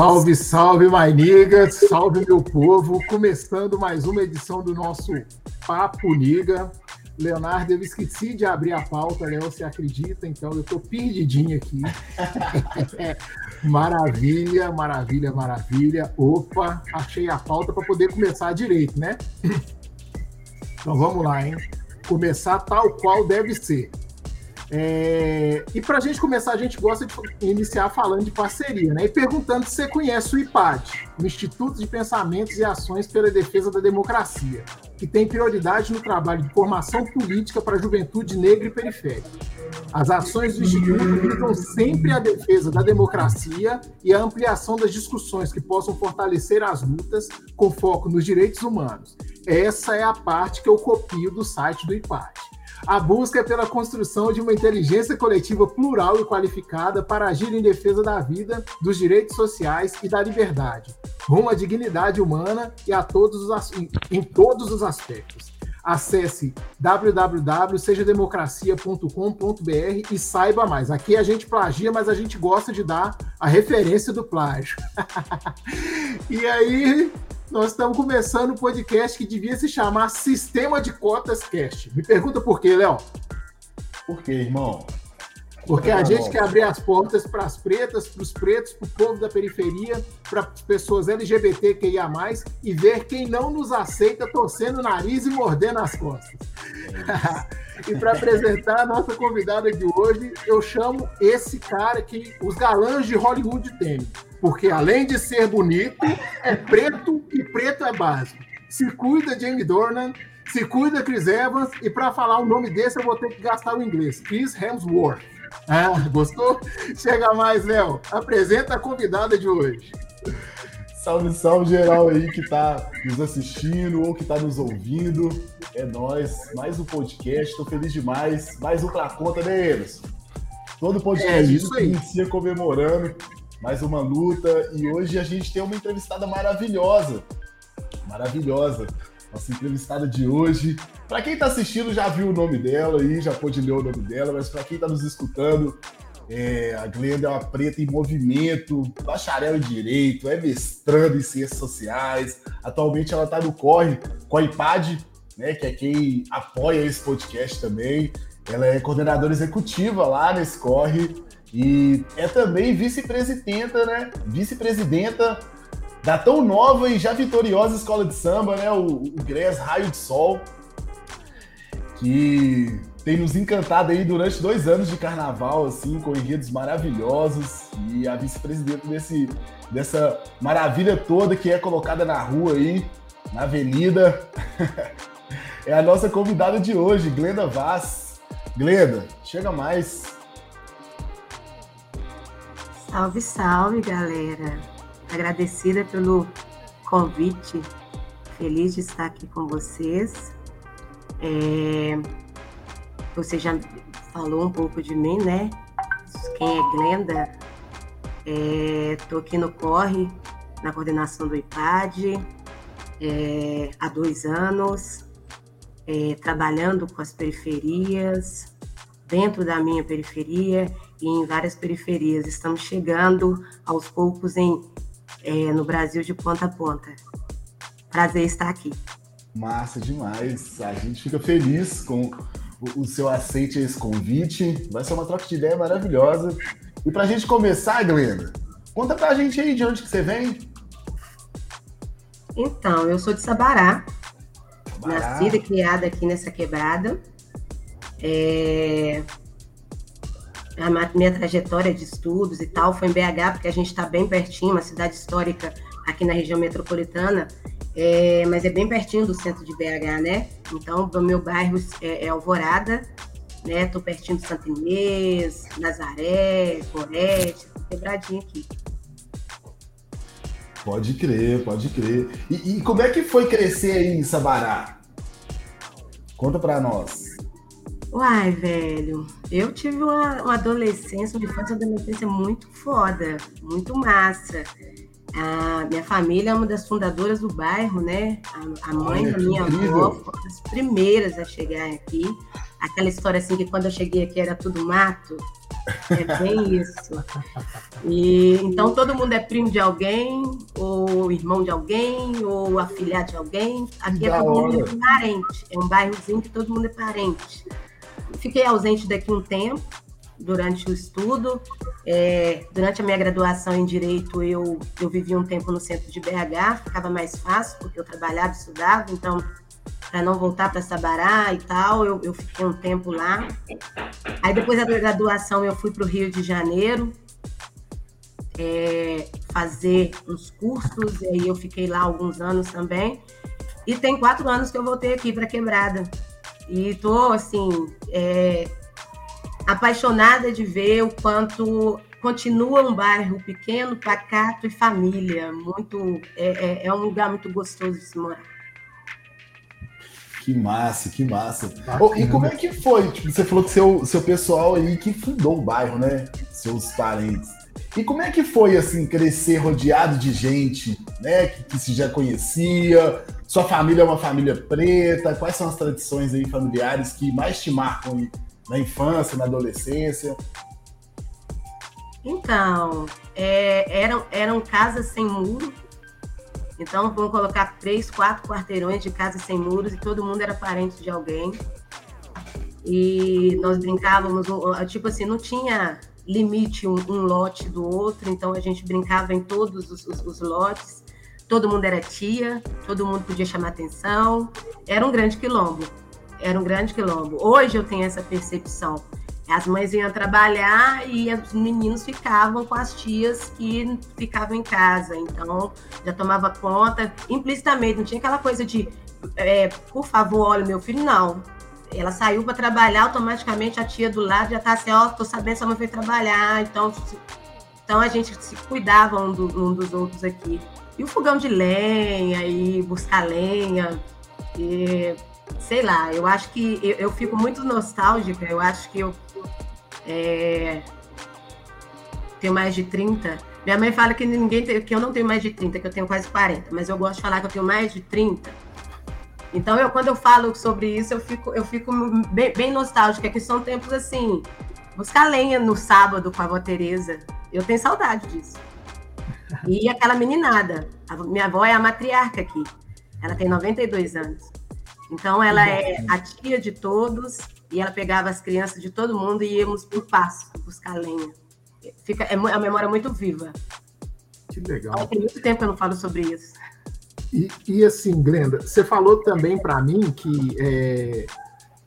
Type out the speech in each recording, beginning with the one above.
Salve, salve, my nigga, salve meu povo, começando mais uma edição do nosso Papo Niga. Leonardo, eu esqueci de abrir a pauta, né? Você acredita? Então eu tô perdidinho aqui. maravilha, maravilha, maravilha. Opa, achei a pauta para poder começar direito, né? Então vamos lá, hein? Começar tal qual deve ser. É, e para a gente começar, a gente gosta de iniciar falando de parceria, né? E perguntando se você conhece o IPAD, o Instituto de Pensamentos e Ações pela Defesa da Democracia, que tem prioridade no trabalho de formação política para a juventude negra e periférica. As ações do Instituto visam sempre a defesa da democracia e a ampliação das discussões que possam fortalecer as lutas com foco nos direitos humanos. Essa é a parte que eu copio do site do IPAD. A busca é pela construção de uma inteligência coletiva plural e qualificada para agir em defesa da vida, dos direitos sociais e da liberdade, rumo à dignidade humana e a todos os, em todos os aspectos. Acesse www.sejademocracia.com.br e saiba mais. Aqui a gente plagia, mas a gente gosta de dar a referência do plágio. e aí, nós estamos começando um podcast que devia se chamar Sistema de Cotas Cast. Me pergunta por quê, Léo? Por quê, irmão? Porque a gente quer abrir as portas para as pretas, para os pretos, para o povo da periferia, para as pessoas LGBTQIA+, e ver quem não nos aceita torcendo o nariz e mordendo as costas. e para apresentar a nossa convidada de hoje, eu chamo esse cara que os galãs de Hollywood temem porque além de ser bonito, é preto e preto é básico. Se cuida Jamie Dornan, se cuida Chris Evans, e para falar o nome desse eu vou ter que gastar o inglês. Chris Hemsworth. Ah, gostou? Chega mais, Léo. Apresenta a convidada de hoje. Salve, salve geral aí que está nos assistindo ou que está nos ouvindo. É nós, mais um podcast. Estou feliz demais. Mais um para conta, né, eles? Todo podcast é isso aí. inicia comemorando mais uma luta. E hoje a gente tem uma entrevistada maravilhosa. Maravilhosa. Nossa entrevistada de hoje. Para quem está assistindo, já viu o nome dela aí, já pôde ler o nome dela, mas para quem está nos escutando, é, a Glenda é uma preta em movimento, bacharel em direito, é mestrando em ciências sociais. Atualmente ela está no Corre com a IPAD, né, que é quem apoia esse podcast também. Ela é coordenadora executiva lá nesse Corre. E é também vice-presidenta, né? Vice-presidenta da tão nova e já vitoriosa escola de samba, né? O, o GRES Raio de Sol, que tem nos encantado aí durante dois anos de carnaval, assim, com enredos maravilhosos. E a vice-presidenta desse, dessa maravilha toda que é colocada na rua aí, na avenida. é a nossa convidada de hoje, Glenda Vaz. Glenda, chega mais. Salve, salve, galera. Agradecida pelo convite. Feliz de estar aqui com vocês. É... Você já falou um pouco de mim, né? Quem é Glenda? Estou é... aqui no Corre, na coordenação do IPAD, é... há dois anos, é... trabalhando com as periferias, dentro da minha periferia e em várias periferias. Estamos chegando aos poucos em, é, no Brasil de ponta a ponta. Prazer estar aqui. Massa demais. A gente fica feliz com o, seu aceite a esse convite. Vai ser uma troca de ideia maravilhosa. E para a gente começar, Glenda, conta para a gente aí de onde que você vem. Então, eu sou de Sabará, Sabará. nascida e criada aqui nessa quebrada. É, a minha trajetória de estudos e tal foi em BH, porque a gente está bem pertinho, uma cidade histórica aqui na região metropolitana, é, mas é bem pertinho do centro de BH, né? Então, o meu bairro é, é Alvorada, né? Tô pertinho de Santa Inês, Nazaré, Gorete, quebradinho aqui. Pode crer, pode crer. E, e, como é que foi crescer aí em Sabará? Conta para nós. Uai, velho, eu tive uma, uma adolescência, uma infância uma adolescência muito foda, muito massa. A minha família é uma das fundadoras do bairro, né? A, a mãe Olha, da minha avó foi uma das primeiras a chegar aqui. Aquela história assim que quando eu cheguei aqui era tudo mato. É bem isso. E, então todo mundo é primo de alguém, ou irmão de alguém, ou afilhado de alguém. Aqui é todo mundo parente. É um bairrozinho que todo mundo é parente. Fiquei ausente daqui um tempo, durante o estudo. É, durante a minha graduação em Direito, eu, eu vivi um tempo no centro de BH, ficava mais fácil, porque eu trabalhava e estudava, então para não voltar para Sabará e tal. Eu, eu, fiquei um tempo lá. Aí depois da graduação eu fui para o Rio de Janeiro é, fazer uns cursos, e aí eu fiquei lá alguns anos também. E tem quatro anos que eu voltei aqui para Quebrada. E estou, assim, é, apaixonada de ver o quanto continua um bairro pequeno, pacato e família. Muito, é, é, é um lugar muito gostoso de se morar. Que massa, que massa. Oh, e como é que foi? Tipo, você falou que seu, seu pessoal aí que fundou o bairro, né? Seus parentes. E como é que foi, assim, crescer rodeado de gente, né? Que, que se já conhecia? Sua família é uma família preta? Quais são as tradições aí familiares que mais te marcam na infância, na adolescência? Então, é, eram, eram casas sem muro, então, vamos colocar três, quatro quarteirões de casa sem muros e todo mundo era parente de alguém. E nós brincávamos, tipo assim, não tinha limite um, um lote do outro, então a gente brincava em todos os, os, os lotes. Todo mundo era tia, todo mundo podia chamar atenção. Era um grande quilombo. Era um grande quilombo. Hoje eu tenho essa percepção. As mães iam trabalhar e os meninos ficavam com as tias que ficavam em casa. Então, já tomava conta implicitamente, não tinha aquela coisa de, é, por favor, olha, meu filho, não. Ela saiu para trabalhar, automaticamente a tia do lado já está assim, ó, oh, tô sabendo se a mãe foi trabalhar. Então, então a gente se cuidava um, do, um dos outros aqui. E o fogão de lenha, e buscar lenha, e sei lá, eu acho que eu, eu, fico muito nostálgica, eu acho que eu é, tenho mais de 30. Minha mãe fala que ninguém que eu não tenho mais de 30, que eu tenho quase 40, mas eu gosto de falar que eu tenho mais de 30. Então, eu, quando eu falo sobre isso, eu fico, eu fico bem, bem nostálgica, que são tempos assim, buscar lenha no sábado com a avó Tereza. Eu tenho saudade disso. E aquela meninada. A minha avó é a matriarca aqui. Ela tem 92 anos. Então, ela é a tia de todos e ela pegava as crianças de todo mundo e íamos por passo buscar lenha. Fica, é a memória muito viva. Que legal. Tem muito tempo que eu não falo sobre isso. E, e assim, Glenda, você falou também para mim que é,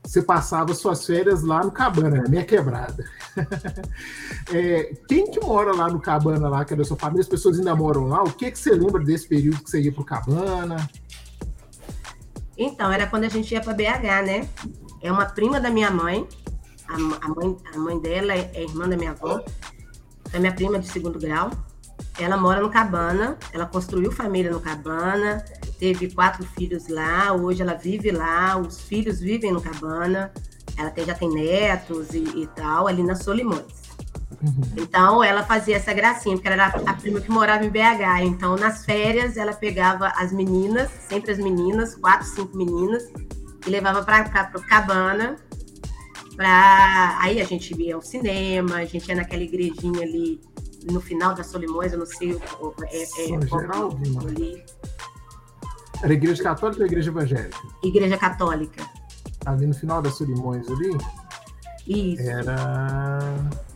você passava suas férias lá no Cabana, né? minha quebrada. é, quem que mora lá no Cabana, lá, que é da sua família? As pessoas ainda moram lá? O que, que você lembra desse período que você ia pro Cabana? Então, era quando a gente ia para BH, né? É uma prima da minha mãe. A, a mãe, a mãe dela é, é irmã da minha avó. É minha prima de segundo grau. Ela mora no Cabana. Ela construiu família no Cabana. Teve quatro filhos lá. Hoje ela vive lá. Os filhos vivem no Cabana. Ela tem, já tem netos e, e tal, ali na Solimões. Uhum. Então, ela fazia essa gracinha, porque ela era a prima que morava em BH. Então, nas férias, ela pegava as meninas, sempre as meninas, quatro, cinco meninas, e levava para o cabana. Pra... Aí a gente ia ao cinema, a gente ia naquela igrejinha ali no final da Solimões, eu não sei o, é, é, qual ali. Era igreja católica ou igreja evangélica? Igreja católica. Ali no final da Solimões ali? Isso. Era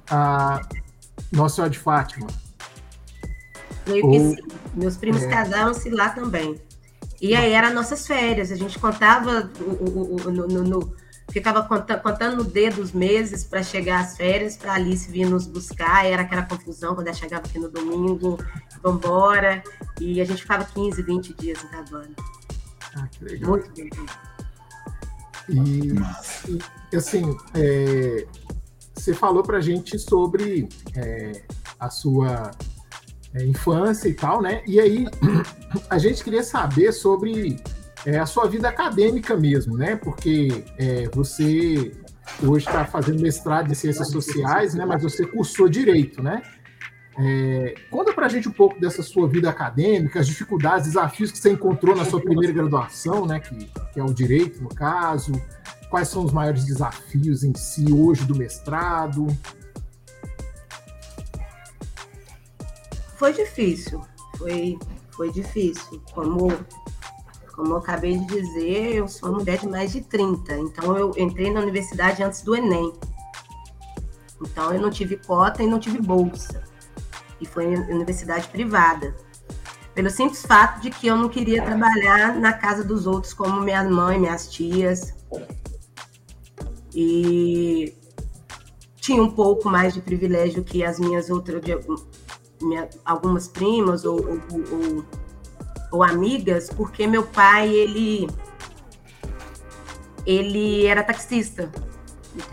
a Nossa Senhora de Fátima. Meio Ou, que sim. Meus primos é... casaram-se lá também. E aí eram nossas férias. A gente contava o, o, o no, no, ficava contando, contando no dedo os meses para chegar às férias, para Alice vir nos buscar. Era aquela confusão quando ela chegava aqui no domingo, vambora. E a gente ficava 15, 20 dias em Havana. Ah, que legal. Muito bem. E, e assim, é, você falou para a gente sobre é, a sua é, infância e tal, né? E aí a gente queria saber sobre é, a sua vida acadêmica mesmo, né? Porque é, você hoje está fazendo mestrado em ciências sociais, né? Mas você cursou direito, né? É, conta para a gente um pouco dessa sua vida acadêmica, as dificuldades, desafios que você encontrou na sua primeira graduação, né? Que, que é o direito, no caso. Quais são os maiores desafios em si hoje do mestrado? Foi difícil, foi, foi difícil. Como como eu acabei de dizer, eu sou uma mulher de mais de 30, então eu entrei na universidade antes do Enem. Então eu não tive cota e não tive bolsa. E foi em universidade privada. Pelo simples fato de que eu não queria trabalhar na casa dos outros como minha mãe, minhas tias. E tinha um pouco mais de privilégio que as minhas outras, minha, algumas primas ou, ou, ou, ou, amigas, porque meu pai, ele, ele era taxista.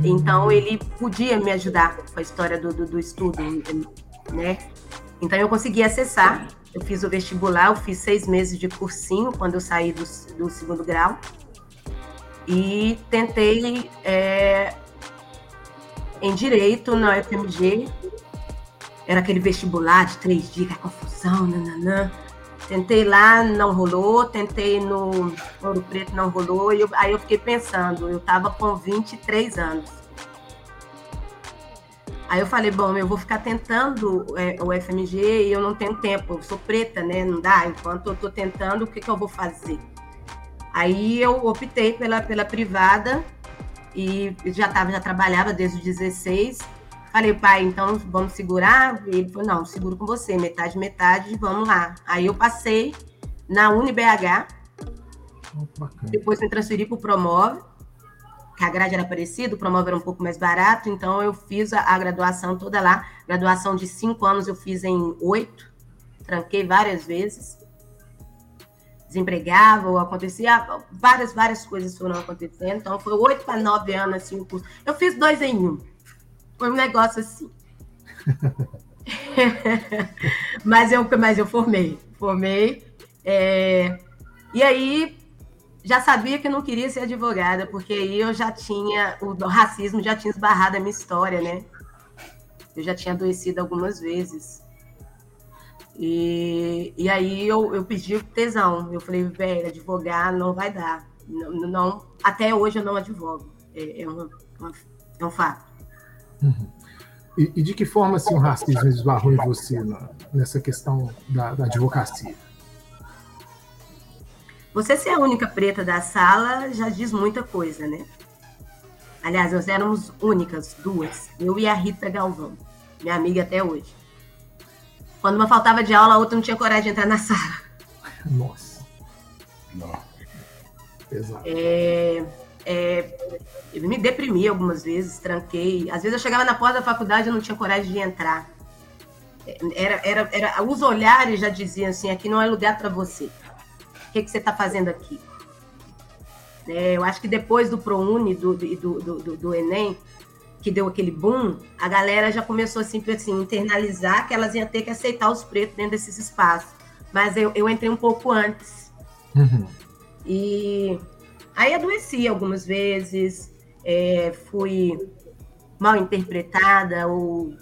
Então, ele podia me ajudar com a história do, do, do estudo, né? Então, eu consegui acessar. Eu fiz o vestibular, eu fiz seis meses de cursinho quando eu saí do, do segundo grau. E tentei é, em Direito na UFMG. Era aquele vestibular de três dias, que confusão, nananã. Tentei lá, não rolou. Tentei no Ouro Preto, não rolou. E eu, aí eu fiquei pensando, eu estava com 23 anos. Aí eu falei, bom, eu vou ficar tentando é, o FMG e eu não tenho tempo, eu sou preta, né? Não dá. Enquanto eu estou tentando, o que, que eu vou fazer? Aí eu optei pela, pela privada e já tava, já trabalhava desde os 16. Falei, pai, então vamos segurar? E ele falou, não, seguro com você, metade, metade, vamos lá. Aí eu passei na UniBH, oh, depois me transferi para o Promove, que a grade era parecida, o Promove era um pouco mais barato, então eu fiz a, a graduação toda lá. Graduação de cinco anos eu fiz em oito, tranquei várias vezes desempregava ou acontecia várias, várias coisas foram acontecendo. Então foi oito para nove anos assim o curso. Eu fiz dois em um. Foi um negócio assim. mas, eu, mas eu formei. Formei. É, e aí já sabia que não queria ser advogada, porque aí eu já tinha, o racismo já tinha esbarrado a minha história, né? Eu já tinha adoecido algumas vezes. E, e aí eu, eu pedi tesão. Eu falei, velho, advogar não vai dar. Não, não, até hoje eu não advogo. É, é, uma, uma, é um fato. Uhum. E, e, de que forma assim, o racismo esbarrou em você na, nessa questão da, da advocacia? Você ser a única preta da sala já diz muita coisa, né? Aliás, nós éramos únicas, duas. Eu e a Rita Galvão, minha amiga até hoje. Quando uma faltava de aula, a outra não tinha coragem de entrar na sala. Nossa. Não. Exato. É, é, eu me deprimi algumas vezes, tranquei. Às vezes eu chegava na porta da faculdade e não tinha coragem de entrar. Era, era, era, os olhares já diziam assim: aqui não é lugar para você. O que, que você está fazendo aqui? É, eu acho que depois do ProUni, do, do, do, do, do Enem, que deu aquele boom, a galera já começou assim, assim, internalizar que elas iam ter que aceitar os pretos dentro desses espaços. Mas eu, eu entrei um pouco antes. Uhum. E aí adoeci algumas vezes, é, fui mal interpretada ou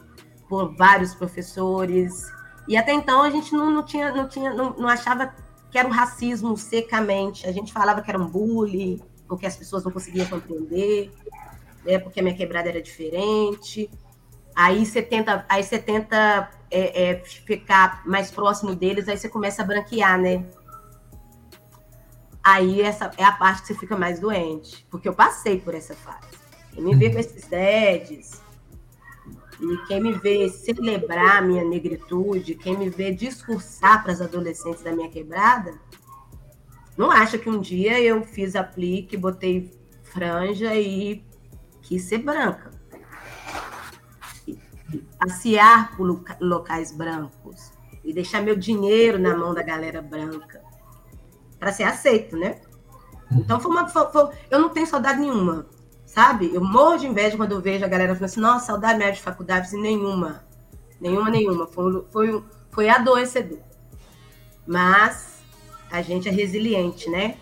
por vários professores. E até então a gente não, não tinha, não tinha, não, não achava que era um racismo secamente. A gente falava que era um bullying, porque as pessoas não conseguiam compreender né? Porque a minha quebrada era diferente. Aí você tenta, aí você tenta é, é, ficar mais próximo deles, aí você começa a branquear, né? Aí essa é a parte que você fica mais doente, porque eu passei por essa fase. Quem me vê com esses dedes, e quem me vê celebrar a minha negritude, quem me vê discursar para as adolescentes da minha quebrada, não acha que um dia eu fiz aplique, botei franja e quis ser branca. Passear por locais brancos e deixar meu dinheiro na mão da galera branca para ser aceito, né? Então foi uma, foi, foi, eu não tenho saudade nenhuma, sabe? Eu morro de inveja quando eu vejo a galera falando assim, nossa, saudade minha de faculdade, nenhuma, nenhuma, nenhuma. Foi, foi, foi adoecedor. Mas a gente é resiliente, né?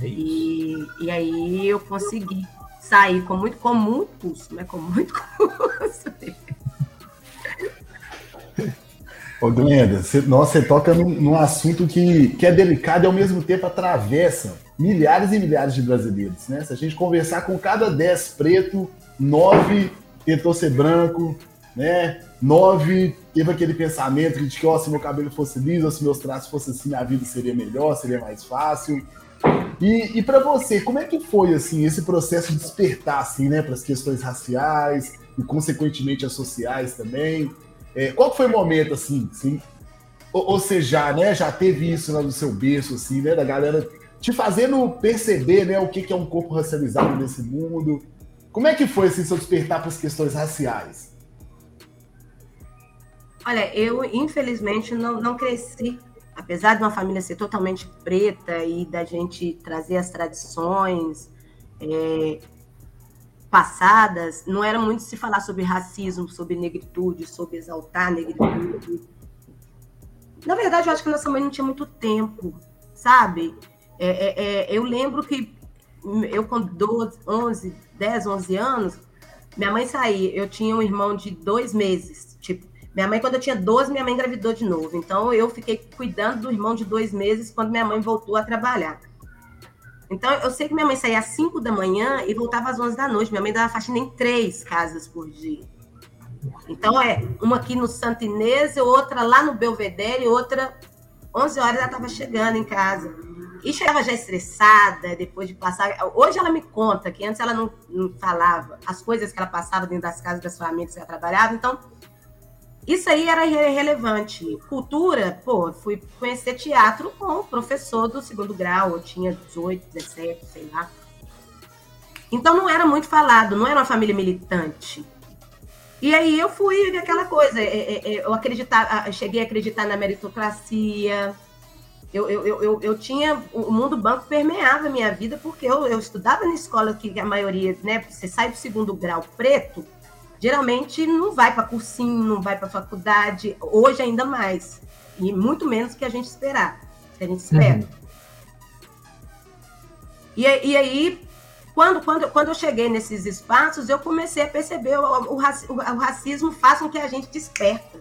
É e, e aí eu consegui sair com muito, com muito custo, né? Com muito custo. Ô, Glenda, você, nossa, você toca num, num, assunto que, que é delicado e ao mesmo tempo atravessa milhares e milhares de brasileiros, né? Se a gente conversar com cada dez preto, nove tentou ser branco, né? Nove, teve aquele pensamento de que, ó, se meu cabelo fosse liso, se meus traços fossem assim, a vida seria melhor, seria mais fácil. E, e para você, como é que foi, assim, esse processo de despertar, assim, né, para as questões raciais e, consequentemente, as sociais também? É, qual foi o momento, assim, assim ou, ou seja, né, já teve isso lá no seu berço, assim, né, da galera te fazendo perceber, né, o que, que é um corpo racializado nesse mundo? Como é que foi, assim, seu despertar para as questões raciais? Olha, eu, infelizmente, não, não cresci apesar de uma família ser totalmente preta e da gente trazer as tradições é, passadas, não era muito se falar sobre racismo, sobre negritude, sobre exaltar negritude. Na verdade, eu acho que nossa mãe não tinha muito tempo, sabe? É, é, é eu lembro que eu com 12, 11, 10, 11 anos, minha mãe saía, eu tinha um irmão de dois meses, tipo, minha mãe, quando eu tinha 12, minha mãe engravidou de novo. Então, eu fiquei cuidando do irmão de dois meses quando minha mãe voltou a trabalhar. Então, eu sei que minha mãe saía às 5 da manhã e voltava às 11 da noite. Minha mãe dava faxina em três casas por dia. Então, é uma aqui no Santo Inês, outra lá no Belvedere, outra 11 horas ela estava chegando em casa. E chegava já estressada, depois de passar. Hoje ela me conta que antes ela não, não falava as coisas que ela passava dentro das casas das famílias que ela trabalhava. Então, isso aí era relevante. Cultura, pô, fui conhecer teatro com o professor do segundo grau, eu tinha 18, 17, sei lá. Então não era muito falado, não era uma família militante. E aí eu fui aquela coisa, é, é, é, eu acreditar, cheguei a acreditar na meritocracia. Eu, eu, eu, eu tinha. O mundo banco permeava a minha vida, porque eu, eu estudava na escola que a maioria, né? Você sai do segundo grau preto, geralmente não vai para cursinho, não vai para faculdade, hoje ainda mais, e muito menos que a gente esperar, que a gente espera. Uhum. E, e, aí, quando, quando, quando eu cheguei nesses espaços, eu comecei a perceber o, o, o, o racismo faz com que a gente desperta.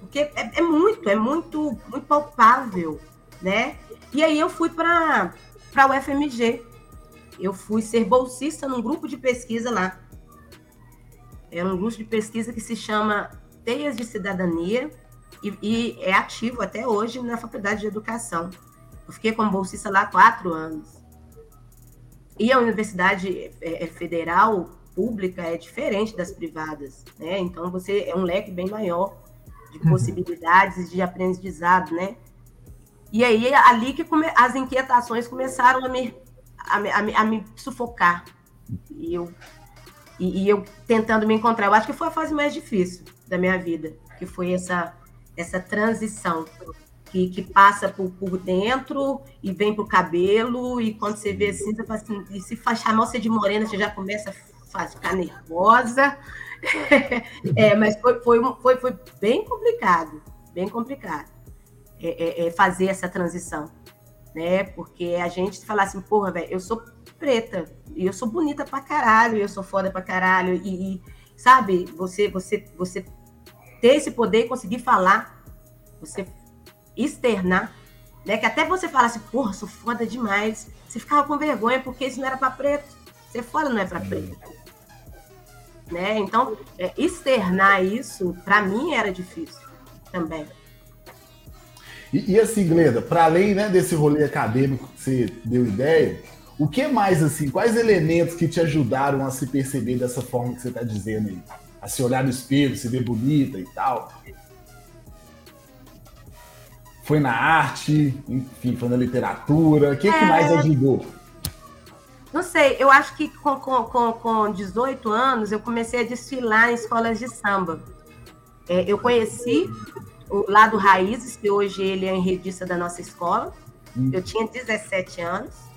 Porque é, é, muito, é muito, muito palpável, né? E aí eu fui para o FMG. Eu fui ser bolsista num grupo de pesquisa lá é um grupo de pesquisa que se chama Teias de Cidadania e, e é ativo até hoje na Faculdade de Educação. Eu fiquei como bolsista lá quatro anos. E a Universidade é, é Federal Pública é diferente das privadas, né? Então você é um leque bem maior de uhum. possibilidades de aprendizado, né? E aí ali que come, as inquietações começaram a me, a, me, a, me, a me sufocar. E eu e, e, eu tentando me encontrar. Eu acho que foi a fase mais difícil da minha vida, que foi essa, essa transição que, que passa por, por dentro e vem para o cabelo, e quando você vê assim, você fala assim, e se chamar você de morena, você já começa a ficar nervosa. é, mas foi, foi, foi, foi bem complicado, bem complicado é, é, é fazer essa transição, né? Porque a gente fala assim, porra, velho, eu sou preta. E eu sou bonita pra caralho, eu sou foda pra caralho. E, e, sabe, você, você, você ter esse poder e conseguir falar, você externar, né? Que até você fala assim, porra, sou foda demais. Você ficava com vergonha porque isso não era pra preto. Ser foda não é pra preto. Né? Então, é, externar isso, para mim, era difícil também. E, e assim, Glenda, para além né, desse rolê acadêmico que você deu ideia, o que mais, assim, quais elementos que te ajudaram a se perceber dessa forma que você está dizendo aí? A se olhar no espelho, se ver bonita e tal? Foi na arte, enfim, foi na literatura? O que, é... que mais ajudou? Não sei, eu acho que com, com, com 18 anos eu comecei a desfilar em escolas de samba. É, eu conheci o Lado Raízes, que hoje ele é enredista da nossa escola. Hum. Eu tinha 17 anos.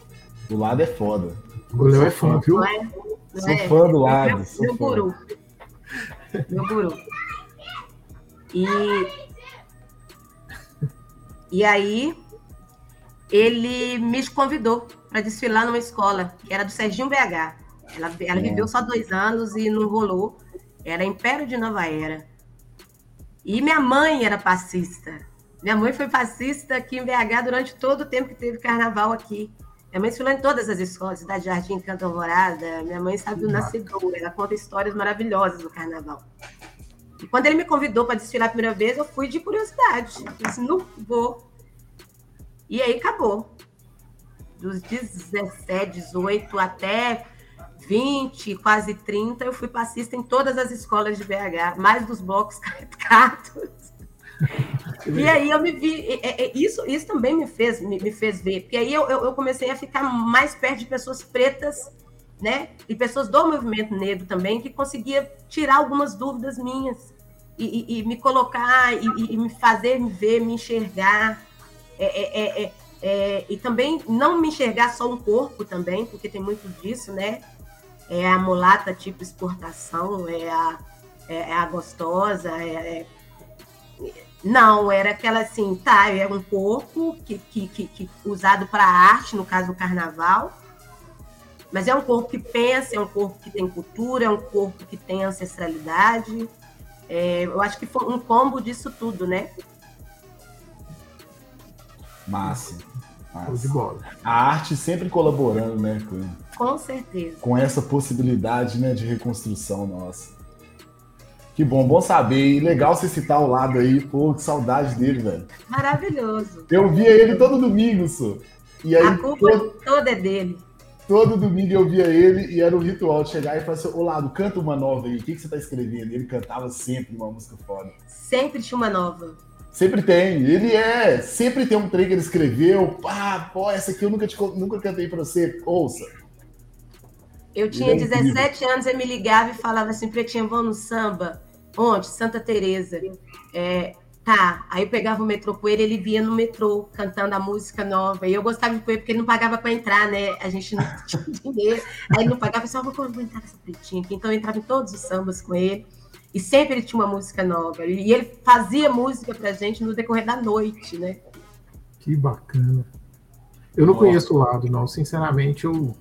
O lado é foda. O Léo é fã, viu? Não é, não sou é. fã do lado. Meu, meu guru. Meu guru. E, e aí, ele me convidou para desfilar numa escola, que era do Serginho BH. Ela, ela é. viveu só dois anos e não rolou. Era Império de Nova Era. E minha mãe era passista. Minha mãe foi passista aqui em BH durante todo o tempo que teve carnaval aqui. Minha mãe estudou em todas as escolas, Cidade Jardim, Canto Alvorada. Minha mãe sabe o nascedor, ela conta histórias maravilhosas do carnaval. E quando ele me convidou para desfilar a primeira vez, eu fui de curiosidade. Eu disse, não vou. E aí acabou. Dos 17, 18 até 20, quase 30, eu fui passista em todas as escolas de BH, mais dos blocos caricatos. E aí eu me vi, isso, isso também me fez, me, me fez ver, porque aí eu, eu comecei a ficar mais perto de pessoas pretas, né? E pessoas do movimento negro também, que conseguia tirar algumas dúvidas minhas e, e, e me colocar e, e, me fazer me ver, me enxergar. É, é, é, é, e também não me enxergar só um corpo também, porque tem muito disso, né? É a mulata tipo exportação, é a, é, é a gostosa, é, é não, era aquela assim, tá, é um corpo que, que, que, que usado para arte, no caso do carnaval, mas é um corpo que pensa, é um corpo que tem cultura, é um corpo que tem ancestralidade. É, eu acho que foi um combo disso tudo, né? Massa. Massa. De bola. A arte sempre colaborando, né? Com, com certeza. Com essa possibilidade né, de reconstrução nossa. Que bom, bom saber. E legal você citar o lado aí. Pô, que saudade dele, velho. Maravilhoso. Eu via ele todo domingo, só. E aí, a culpa todo, toda é dele. Todo domingo eu via ele e era um ritual de chegar e falar assim: Ô lado, canta uma nova aí. O que, que você tá escrevendo? Ele cantava sempre uma música foda. Sempre tinha uma nova. Sempre tem. Ele é. Sempre tem um trem que ele escreveu. Pô, essa aqui eu nunca, te, nunca cantei pra você. Ouça. Eu tinha é 17 anos, eu me ligava e falava assim, Pretinha, vamos no samba? Onde? Santa Teresa. É, tá, aí eu pegava o metrô com ele, ele via no metrô cantando a música nova. E eu gostava de ele porque ele não pagava para entrar, né? A gente não tinha dinheiro. Aí ele não pagava, só vou entrar essa pretinha aqui. Então eu entrava em todos os sambas com ele. E sempre ele tinha uma música nova. E ele fazia música pra gente no decorrer da noite, né? Que bacana. Eu não Nossa. conheço o lado, não. Sinceramente, eu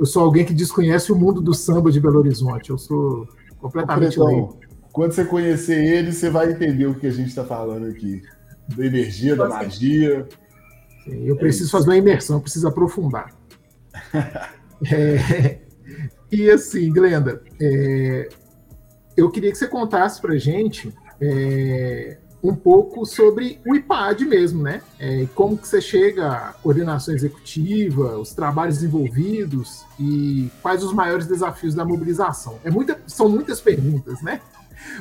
eu sou alguém que desconhece o mundo do samba de Belo Horizonte. Eu sou completamente leigo. Quando você conhecer ele, você vai entender o que a gente está falando aqui. Da energia, da magia. Sim, eu preciso é fazer uma imersão, eu preciso aprofundar. é, e assim, Glenda, é, eu queria que você contasse para gente é, um pouco sobre o IPAD mesmo, né? É, como que você chega à coordenação executiva, os trabalhos envolvidos e quais os maiores desafios da mobilização. É muita, são muitas perguntas, né?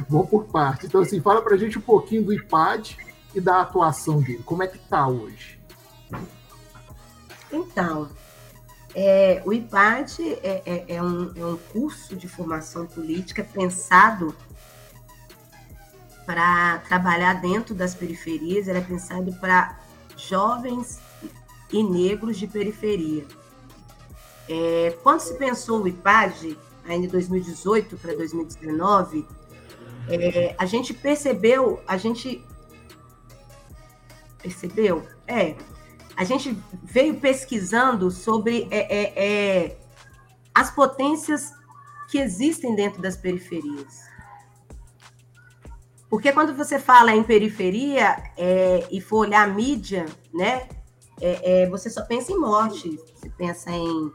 Vamos por parte. Então, assim, fala para a gente um pouquinho do IPAD e da atuação dele. Como é que está hoje? Então, é, o IPAD é, é, é, um, é um curso de formação política pensado para trabalhar dentro das periferias, era pensado para jovens e negros de periferia. É, quando se pensou o IPAD, ainda em 2018 para 2019, é, a gente percebeu, a gente percebeu, é, a gente veio pesquisando sobre é, é, é as potências que existem dentro das periferias. Porque quando você fala em periferia é, e for olhar a mídia, né, é, você só pensa em morte, você pensa em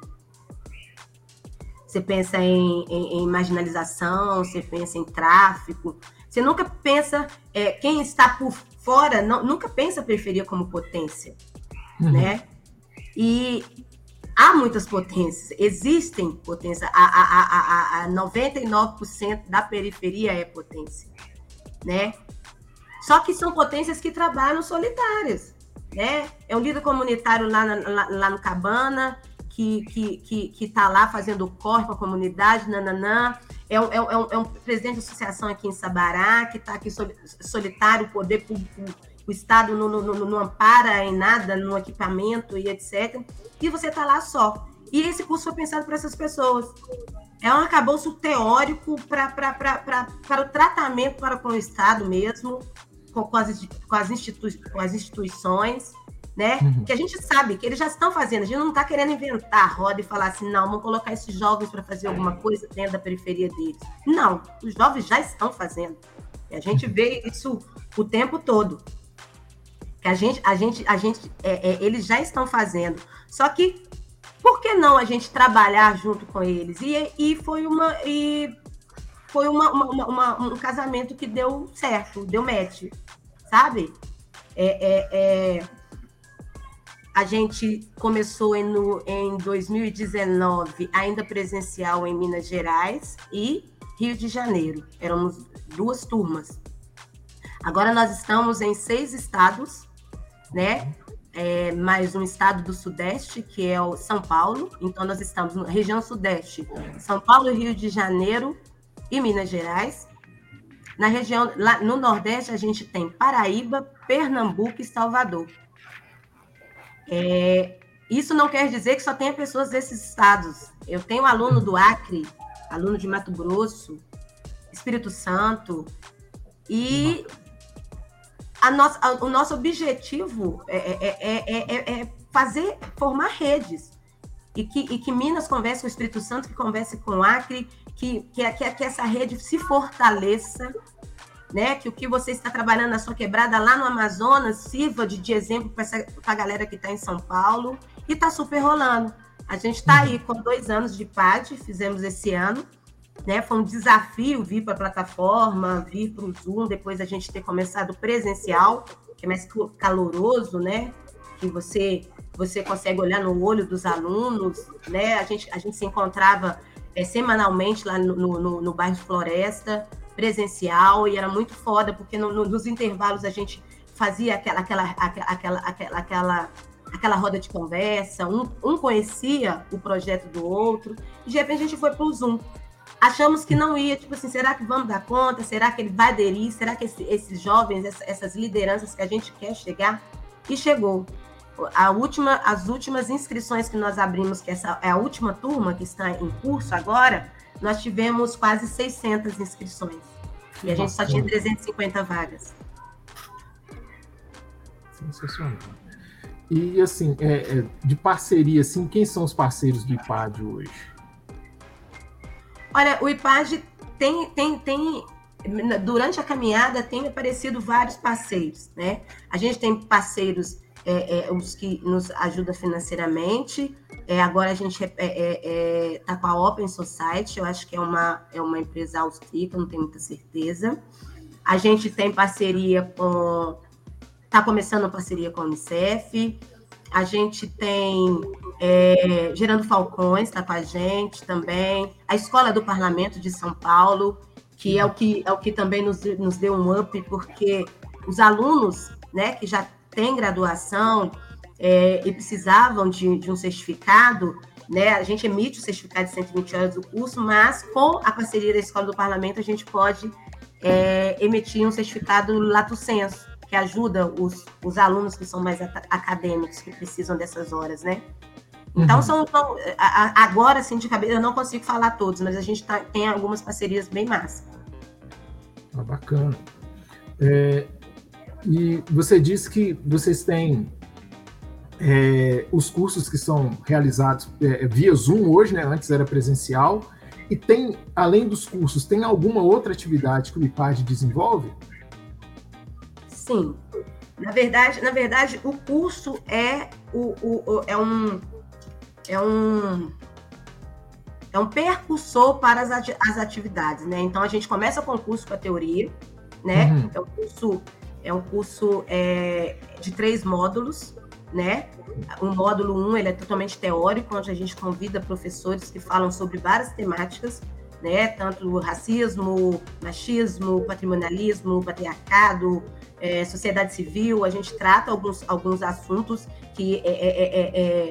você pensa em, em, em marginalização, você pensa em tráfico, você nunca pensa é, quem está por fora, não, nunca pensa a periferia como potência, uhum. né? E há muitas potências, existem potências, a, a, a, a 99% da periferia é potência né? Só que são potências que trabalham solitárias, né? É um líder comunitário lá, na, lá, lá, no Cabana, que, que, que, que tá lá fazendo corre com a comunidade, nananã. É um, é, um, é um é presidente de associação aqui em Sabará, que está aqui solitário, o poder público, o Estado não, não, não, não ampara em nada, no equipamento e etc. E você está lá só. E esse curso foi pensado para essas pessoas é um arcabouço teórico para o tratamento para com o Estado mesmo, com, com, as, com, as, institui com as instituições, né? Uhum. Que a gente sabe que eles já estão fazendo, a gente não está querendo inventar a roda e falar assim, não, vamos colocar esses jovens para fazer alguma coisa dentro da periferia deles. Não, os jovens já estão fazendo. E a gente vê isso o tempo todo. Que a gente, a gente, a gente, é, é, eles já estão fazendo. Só que por que não a gente trabalhar junto com eles? E, e foi uma. E foi uma, uma, uma, um casamento que deu certo, deu match, sabe? É, é, é, a gente começou em, no, em 2019, ainda presencial em Minas Gerais e Rio de Janeiro. Éramos duas turmas. Agora nós estamos em seis estados, né? É, mais um estado do Sudeste, que é o São Paulo. Então, nós estamos na região Sudeste, São Paulo, Rio de Janeiro e Minas Gerais. Na região, lá no Nordeste, a gente tem Paraíba, Pernambuco e Salvador. É, isso não quer dizer que só tenha pessoas desses estados. Eu tenho aluno do Acre, aluno de Mato Grosso, Espírito Santo, e a nossa, a, o nosso objetivo é, é, é, fazer, formar redes. E que, e que Minas converse com o Espírito Santo, que converse com o Acre, que, que, que, que essa rede se fortaleça, né? Que o que você está trabalhando na sua quebrada lá no Amazonas sirva de, de exemplo para a galera que está em São Paulo e está super rolando. A gente está aí com dois anos de PAD, fizemos esse ano, né? Foi um desafio vir para a plataforma, vir para o Zoom, depois a gente ter começado presencial, que é mais caloroso, né? Que você você consegue olhar no olho dos alunos, né? A gente, a gente se encontrava é, semanalmente lá no, no, no bairro Floresta, presencial, e era muito foda, porque no, no, nos intervalos a gente fazia aquela, aquela, aquela, aquela, aquela, aquela roda de conversa, um, um conhecia o projeto do outro, e de repente a gente foi para o Zoom achamos que não ia, tipo assim, será que vamos dar conta? Será que ele vai aderir? Será que esse, esses jovens, essas lideranças que a gente quer chegar? E chegou. A última, as últimas inscrições que nós abrimos, que essa é a última turma que está em curso agora, nós tivemos quase 600 inscrições. E a gente só tinha 350 vagas. Sensacional. E assim, é, é, de parceria, assim, quem são os parceiros do IPAD hoje? Olha, o IPAD tem, tem, tem durante a caminhada tem aparecido vários parceiros, né? A gente tem parceiros é, é, os que nos ajudam financeiramente. É, agora a gente está é, é, é, com a Open Society, eu acho que é uma, é uma empresa austríaca, não tenho muita certeza. A gente tem parceria com. Está começando parceria com a Unicef. A gente tem Gerando Falcões, está com a gente também. A Escola do Parlamento de São Paulo, que é o que, é o que também nos, nos deu um up, porque os alunos né, que já têm graduação é, e precisavam de, de um certificado, né, a gente emite o certificado de 120 horas do curso, mas com a parceria da Escola do Parlamento, a gente pode é, emitir um certificado lato senso que ajuda os, os alunos que são mais acadêmicos, que precisam dessas horas, né? Então, uhum. são, são, agora, assim, de cabeça, eu não consigo falar todos, mas a gente tá, tem algumas parcerias bem massas. Ah, bacana. É, e você disse que vocês têm é, os cursos que são realizados é, via Zoom hoje, né? Antes era presencial. E tem, além dos cursos, tem alguma outra atividade que o IPAD desenvolve? Sim. Na verdade, na verdade, o curso é, o, o, o, é um é um é um percursor para as, as atividades, né? Então a gente começa com o curso com a teoria, né? Uhum. É um curso é um curso é, de três módulos, né? O módulo 1 um, ele é totalmente teórico, onde a gente convida professores que falam sobre várias temáticas, né? Tanto racismo, machismo, patrimonialismo, patriarcado, é, sociedade civil, a gente trata alguns, alguns assuntos que, é, é, é,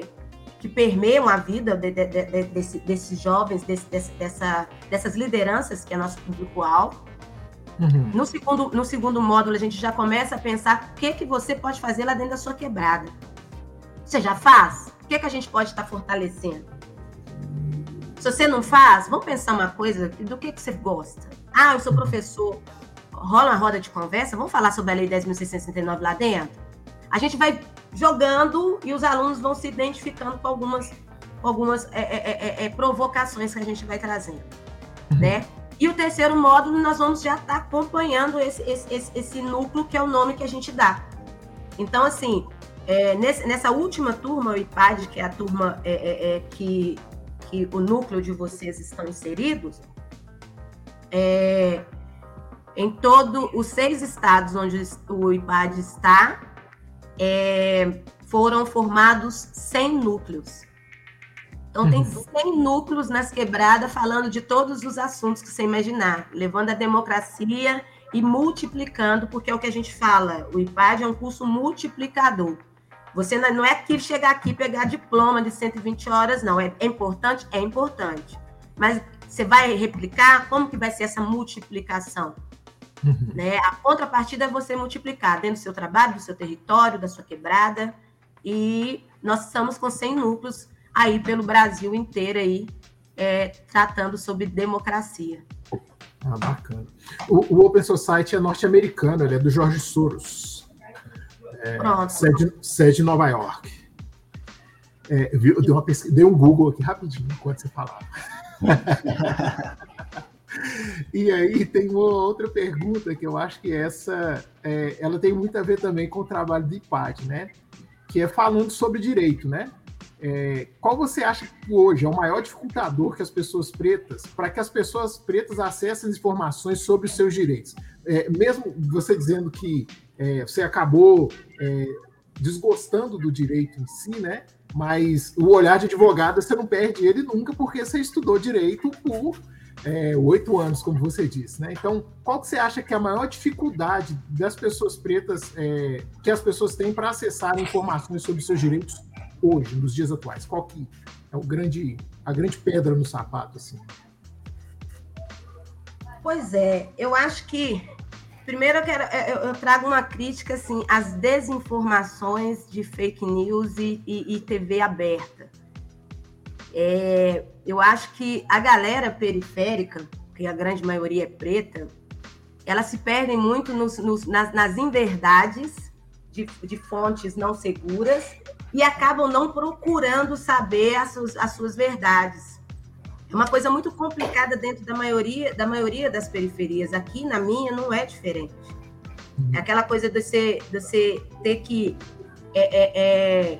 que permeiam a vida de, de, de, desse, desses jovens, desse, dessa, dessas lideranças que é nosso público-alvo. Uhum. No, segundo, no segundo módulo, a gente já começa a pensar o que, que você pode fazer lá dentro da sua quebrada. Você já faz? O que, que a gente pode estar fortalecendo? Se você não faz, vamos pensar uma coisa do que, que você gosta. Ah, eu sou professor rola uma roda de conversa, vamos falar sobre a Lei 10.669 lá dentro? A gente vai jogando e os alunos vão se identificando com algumas, algumas é, é, é, é, provocações que a gente vai trazendo, uhum. né? E o terceiro módulo, nós vamos já estar tá acompanhando esse, esse, esse, núcleo, que é o nome que a gente dá. Então, assim, é, nessa última turma, o IPAD, que é a turma é, é, que, que o núcleo de vocês estão inseridos, é, em todos os seis estados onde o IPAD está, é, foram formados 100 núcleos. Então, tem 100 uhum. núcleos nas quebradas falando de todos os assuntos que você imaginar, levando a democracia e multiplicando, porque é o que a gente fala, o IPAD é um curso multiplicador. Você não é que chegar aqui e pegar diploma de 120 horas, não. É, é importante? É importante. Mas você vai replicar? Como que vai ser essa multiplicação? Uhum. Né? A contrapartida é você multiplicar dentro do seu trabalho, do seu território, da sua quebrada. E nós estamos com 100 núcleos aí pelo Brasil inteiro aí, é, tratando sobre democracia. Ah, bacana. O, o Open Society é norte-americano, ele é do Jorge Soros. É, Pronto. Sede, sede em Nova York. É, viu, dei, uma pesquisa, dei um Google aqui rapidinho enquanto você falava. e aí tem uma outra pergunta que eu acho que essa é, ela tem muito a ver também com o trabalho do IPAD, né? Que é falando sobre direito, né? É, qual você acha que hoje é o maior dificultador que as pessoas pretas, para que as pessoas pretas acessem informações sobre os seus direitos? É, mesmo você dizendo que é, você acabou é, desgostando do direito em si, né? Mas o olhar de advogada você não perde ele nunca, porque você estudou direito por é, oito anos, como você disse, né? Então, qual que você acha que é a maior dificuldade das pessoas pretas é, que as pessoas têm para acessar informações sobre seus direitos hoje, nos dias atuais? Qual que é o grande, a grande pedra no sapato, assim? Pois é, eu acho que primeiro eu, quero, eu, eu trago uma crítica assim às desinformações de fake news e, e, e TV aberta. É, eu acho que a galera periférica, que a grande maioria é preta, elas se perdem muito nos, nos, nas, nas inverdades de, de fontes não seguras e acabam não procurando saber as suas, as suas verdades. É uma coisa muito complicada dentro da maioria, da maioria das periferias. Aqui na minha não é diferente. É aquela coisa de você, de você ter que é, é, é,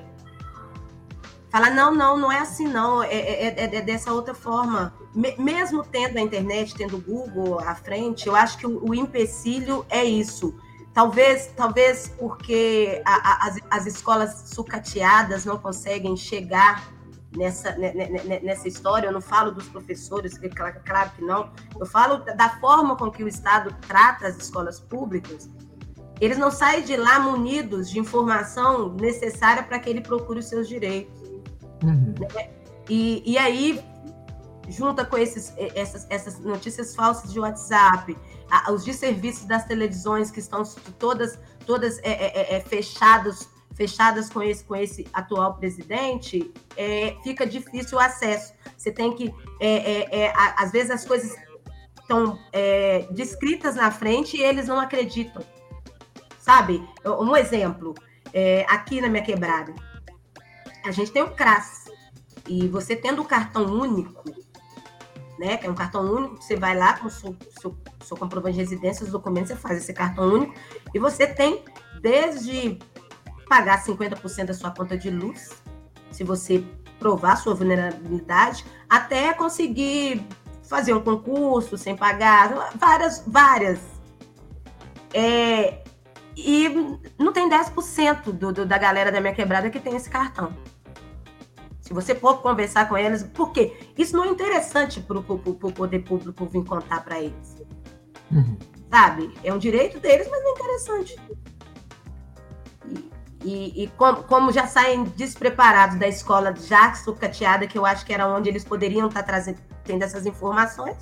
falar, não, não, não é assim, não, é, é, é, é dessa outra forma. mesmo tendo a internet, tendo o Google à frente, eu acho que o, o empecilho é isso. Talvez, talvez porque a, a, as, as escolas sucateadas não conseguem chegar nessa, nessa história. Eu não falo dos professores, claro, claro que não. Eu falo da forma com que o Estado trata as escolas públicas. Eles não saem de lá munidos de informação necessária para que ele procure os seus direitos. Uhum. Né? E, e aí junta com esses, essas, essas notícias falsas de WhatsApp, a, os desserviços das televisões que estão todas, todas é, é, é, é fechadas, fechadas com esse, com esse atual presidente, é, fica difícil o acesso. Você tem que, é, às vezes as coisas estão descritas na frente e eles não acreditam. Sabe? Um exemplo, aqui na minha quebrada, a gente tem o CRAS. E você tendo o cartão único, né? Que é um cartão único, você vai lá com o seu, seu, seu comprovante de residência, os documentos, você faz esse cartão único, e você tem desde pagar 50% da sua conta de luz, se você provar sua vulnerabilidade, até conseguir fazer um concurso sem pagar, várias, várias. É, e não tem 10% do, do, da galera da minha quebrada que tem esse cartão. Se você for conversar com eles, porque isso não é interessante para o poder público vir contar para eles. Uhum. Sabe? É um direito deles, mas não é interessante. E, e, e como, como, já saem despreparados da escola já sucateada, que eu acho que era onde eles poderiam estar tá trazendo tendo essas informações.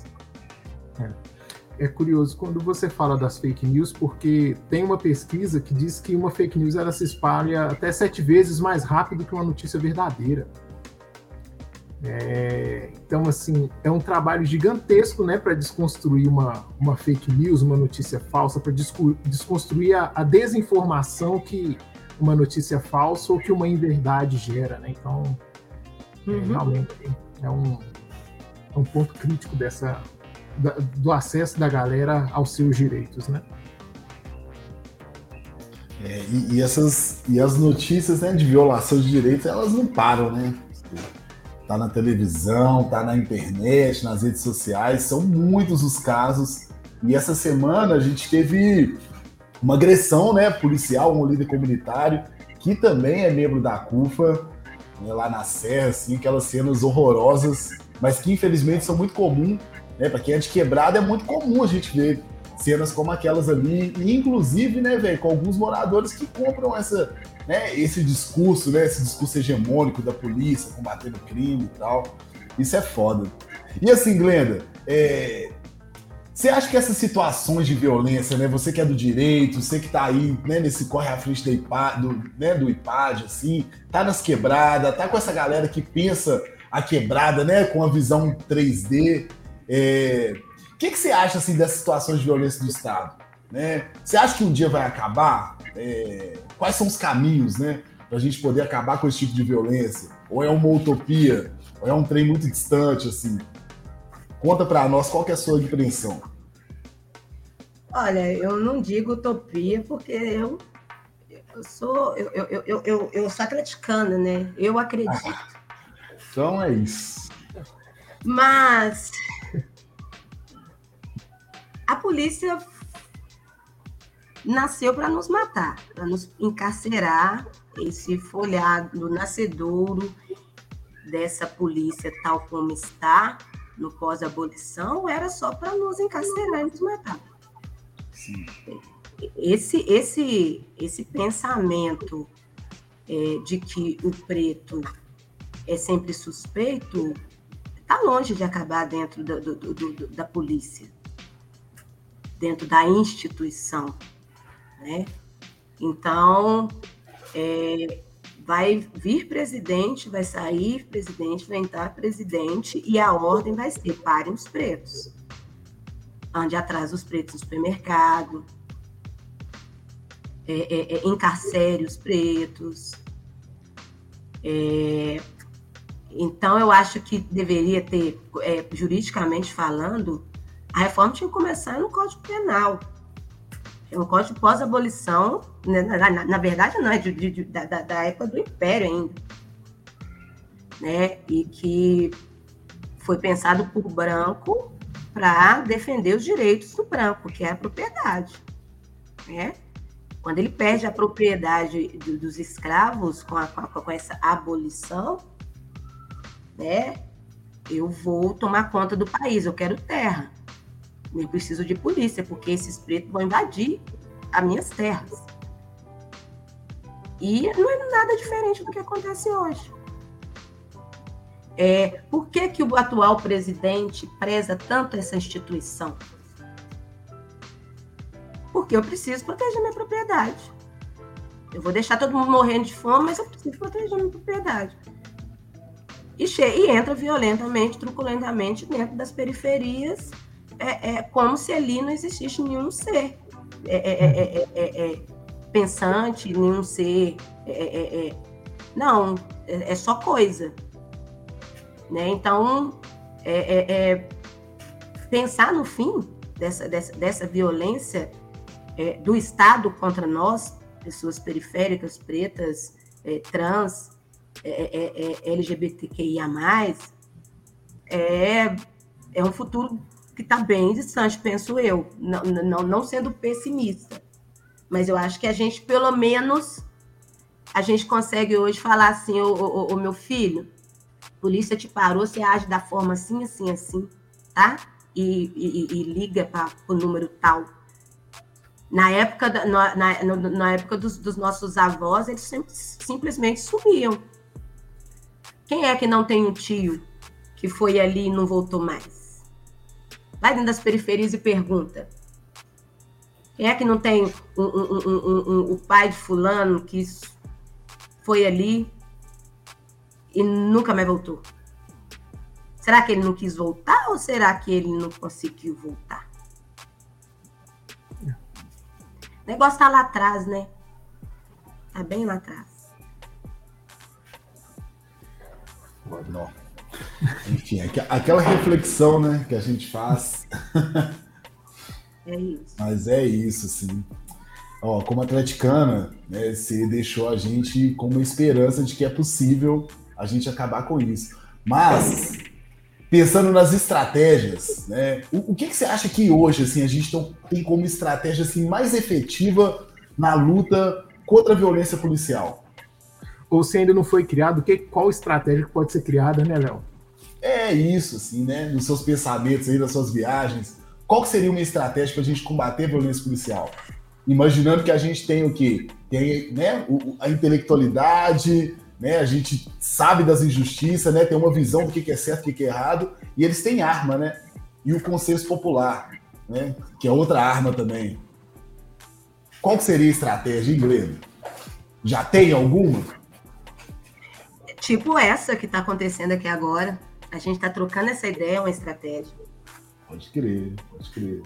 É. é. curioso quando você fala das fake news, porque tem uma pesquisa que diz que uma fake news ela se espalha até sete vezes mais rápido que uma notícia verdadeira. É, então, assim, é um trabalho gigantesco né, para desconstruir uma, uma fake news, uma notícia falsa, para desconstruir a, a, desinformação que uma notícia falsa ou que uma inverdade gera. Né? Então, é, uhum. é, realmente é um, é um ponto crítico dessa, da, do acesso da galera aos seus direitos. Né? É, e, e, essas, e as notícias né, de violação de direitos, elas não param, né? Tá na televisão, tá na internet, nas redes sociais, são muitos os casos. E essa semana a gente teve uma agressão, né, policial, um líder comunitário, que também é membro da CUFA, né, lá na Serra, assim, aquelas cenas horrorosas, mas que infelizmente são muito comuns, né, para quem é de quebrada é muito comum a gente ver cenas como aquelas ali, e inclusive, né, velho, com alguns moradores que compram essa, né, esse discurso, né, esse discurso hegemônico da polícia combatendo crime e tal. Isso é foda. E assim, Glenda, é, você acha que essas situações de violência, né? Você que é do direito, você que tá aí, né, nesse corre à frente do IPAD, do, né, do IPAD, assim, tá nas quebradas, tá com essa galera que pensa a quebrada, né, com a visão 3D. É... O que, que você acha, assim, dessas situações de violência do Estado? Né? Você acha que um dia vai acabar? É... Quais são os caminhos, né, pra gente poder acabar com esse tipo de violência? Ou é uma utopia? Ou é um trem muito distante, assim? Conta para nós qual que é a sua impressão. Olha, eu não digo utopia porque eu, eu sou eu, eu, eu, eu, eu sou atleticana, né? Eu acredito. então é isso. Mas a polícia nasceu para nos matar, para nos encarcerar, esse folhado nascedouro dessa polícia tal como está, no pós-abolição era só para nos encarcerar e nos matar. Sim. Esse, esse, esse pensamento é, de que o preto é sempre suspeito está longe de acabar dentro do, do, do, da polícia, dentro da instituição. Né? Então, é, vai vir presidente, vai sair presidente, vai entrar presidente e a ordem vai ser parem os pretos. Ande atrás dos pretos no supermercado, é, é, é, encarcere os pretos. É, então, eu acho que deveria ter, é, juridicamente falando, a reforma tinha que começar no Código Penal é um código pós-abolição, né, na, na, na, verdade não, é de, de, da, da, época do Império ainda, né? E que foi pensado por branco para defender os direitos do branco, que é a propriedade, né? Quando ele perde a propriedade do, dos escravos com, a, com, com essa abolição, né? Eu vou tomar conta do país, eu quero terra. Eu preciso de polícia, porque esses pretos vão invadir as minhas terras. E não é nada diferente do que acontece hoje. É, por que, que o atual presidente preza tanto essa instituição? Porque eu preciso proteger minha propriedade. Eu vou deixar todo mundo morrendo de fome, mas eu preciso proteger minha propriedade. E, e entra violentamente, truculentamente dentro das periferias é, é como se ali não existisse nenhum ser é, é, pensante, nenhum ser. não, é, só coisa. Né? Então, pensar no fim dessa, dessa, dessa violência do Estado contra nós, pessoas periféricas, pretas, trans, LGBTQIA, é, é um futuro que está bem distante, penso eu, não, não, não sendo pessimista. Mas eu acho que a gente, pelo menos, a gente consegue hoje falar assim, o, meu filho, polícia te parou, você age da forma assim, assim, assim, tá? E, e, e liga para o número tal. Na época, na, na, na época dos, dos, nossos avós, eles sempre, simplesmente sumiam. Quem é que não tem um tio que foi ali e não voltou mais? Vai dentro das periferias e pergunta. Quem é que não tem um, um, um, o pai de fulano que foi ali e nunca mais voltou? Será que ele não quis voltar ou será que ele não conseguiu voltar? O negócio tá lá atrás, né? Tá bem lá atrás. Não. Enfim, aquela reflexão, né, que a gente faz. É isso. Mas é isso, sim. Ó, como atleticana, né, você deixou a gente com uma esperança de que é possível a gente acabar com isso. Mas, pensando nas estratégias, né? O, o que, que, você acha que hoje assim, a gente tem como estratégia assim, mais efetiva na luta contra a violência policial? Ou se ainda não foi criado, que, qual estratégia que pode ser criada, né, Léo? É isso, assim, né? Nos seus pensamentos aí, nas suas viagens. Qual que seria uma estratégia para a gente combater a violência policial? Imaginando que a gente tem o quê? Tem né, a intelectualidade, né? A gente sabe das injustiças, né? Tem uma visão do que é certo e o que é errado, e eles têm arma, né? E o consenso popular, né? Que é outra arma também. Qual seria a estratégia, hein, Já tem alguma? Tipo essa que está acontecendo aqui agora. A gente está trocando essa ideia, uma estratégia. Pode crer, pode crer.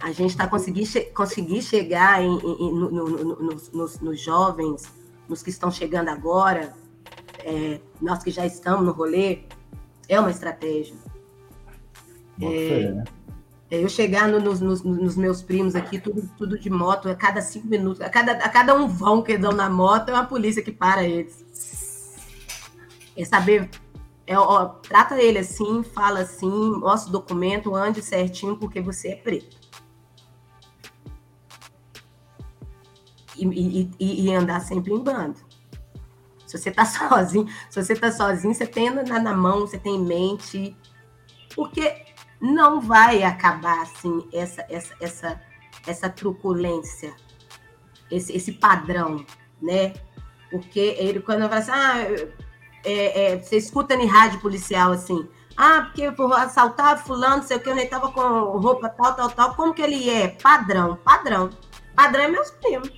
A gente está conseguindo che conseguir chegar em, em, no, no, no, nos, nos, jovens, nos que estão chegando agora, é, nós que já estamos no rolê, é uma estratégia. É, é, eu chegar no, nos, nos, nos, meus primos aqui, tudo, tudo de moto, a cada cinco minutos, a cada, a cada um vão que dão na moto, é uma polícia que para eles. É saber, é, ó, trata ele assim, fala assim, mostra o documento, ande certinho, porque você é preto. E, e, e andar sempre em bando. Se você está sozinho, se você está sozinho, você tem na, na mão, você tem em mente, porque não vai acabar assim essa essa essa essa truculência, esse, esse padrão, né? Porque ele quando fala assim, ah, é, é, você escuta em rádio policial assim, ah, porque por assaltar fulano, sei o que, ele tava com roupa tal, tal, tal, como que ele é? Padrão, padrão. Padrão é meus primos.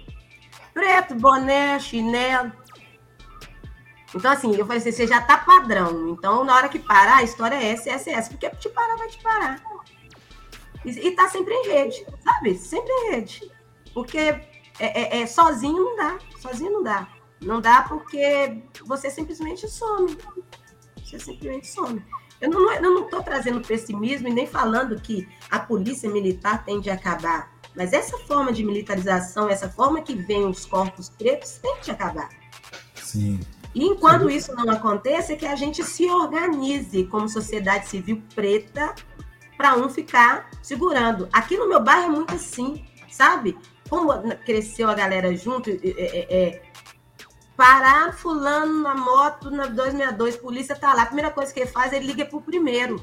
Preto, boné, chinelo, então, assim, eu falei assim, você já tá padrão. Então, na hora que parar, a história é essa, essa, essa. Porque te parar, vai te parar. E, e tá sempre em rede, sabe? Sempre em rede. Porque é, é, é, sozinho não dá. Sozinho não dá. Não dá porque você simplesmente some. Você simplesmente some. Eu não, tô trazendo pessimismo e nem falando que a polícia militar tende a acabar. Mas essa forma de militarização, essa forma que vem os corpos pretos, tem que acabar. Sim. E enquanto isso não aconteça, é que a gente se organize como sociedade civil preta para um ficar segurando. Aqui no meu bairro é muito assim, sabe? Como cresceu a galera junto, é, é, parar fulano na moto na 262, polícia tá lá. A primeira coisa que ele faz, ele liga pro primeiro.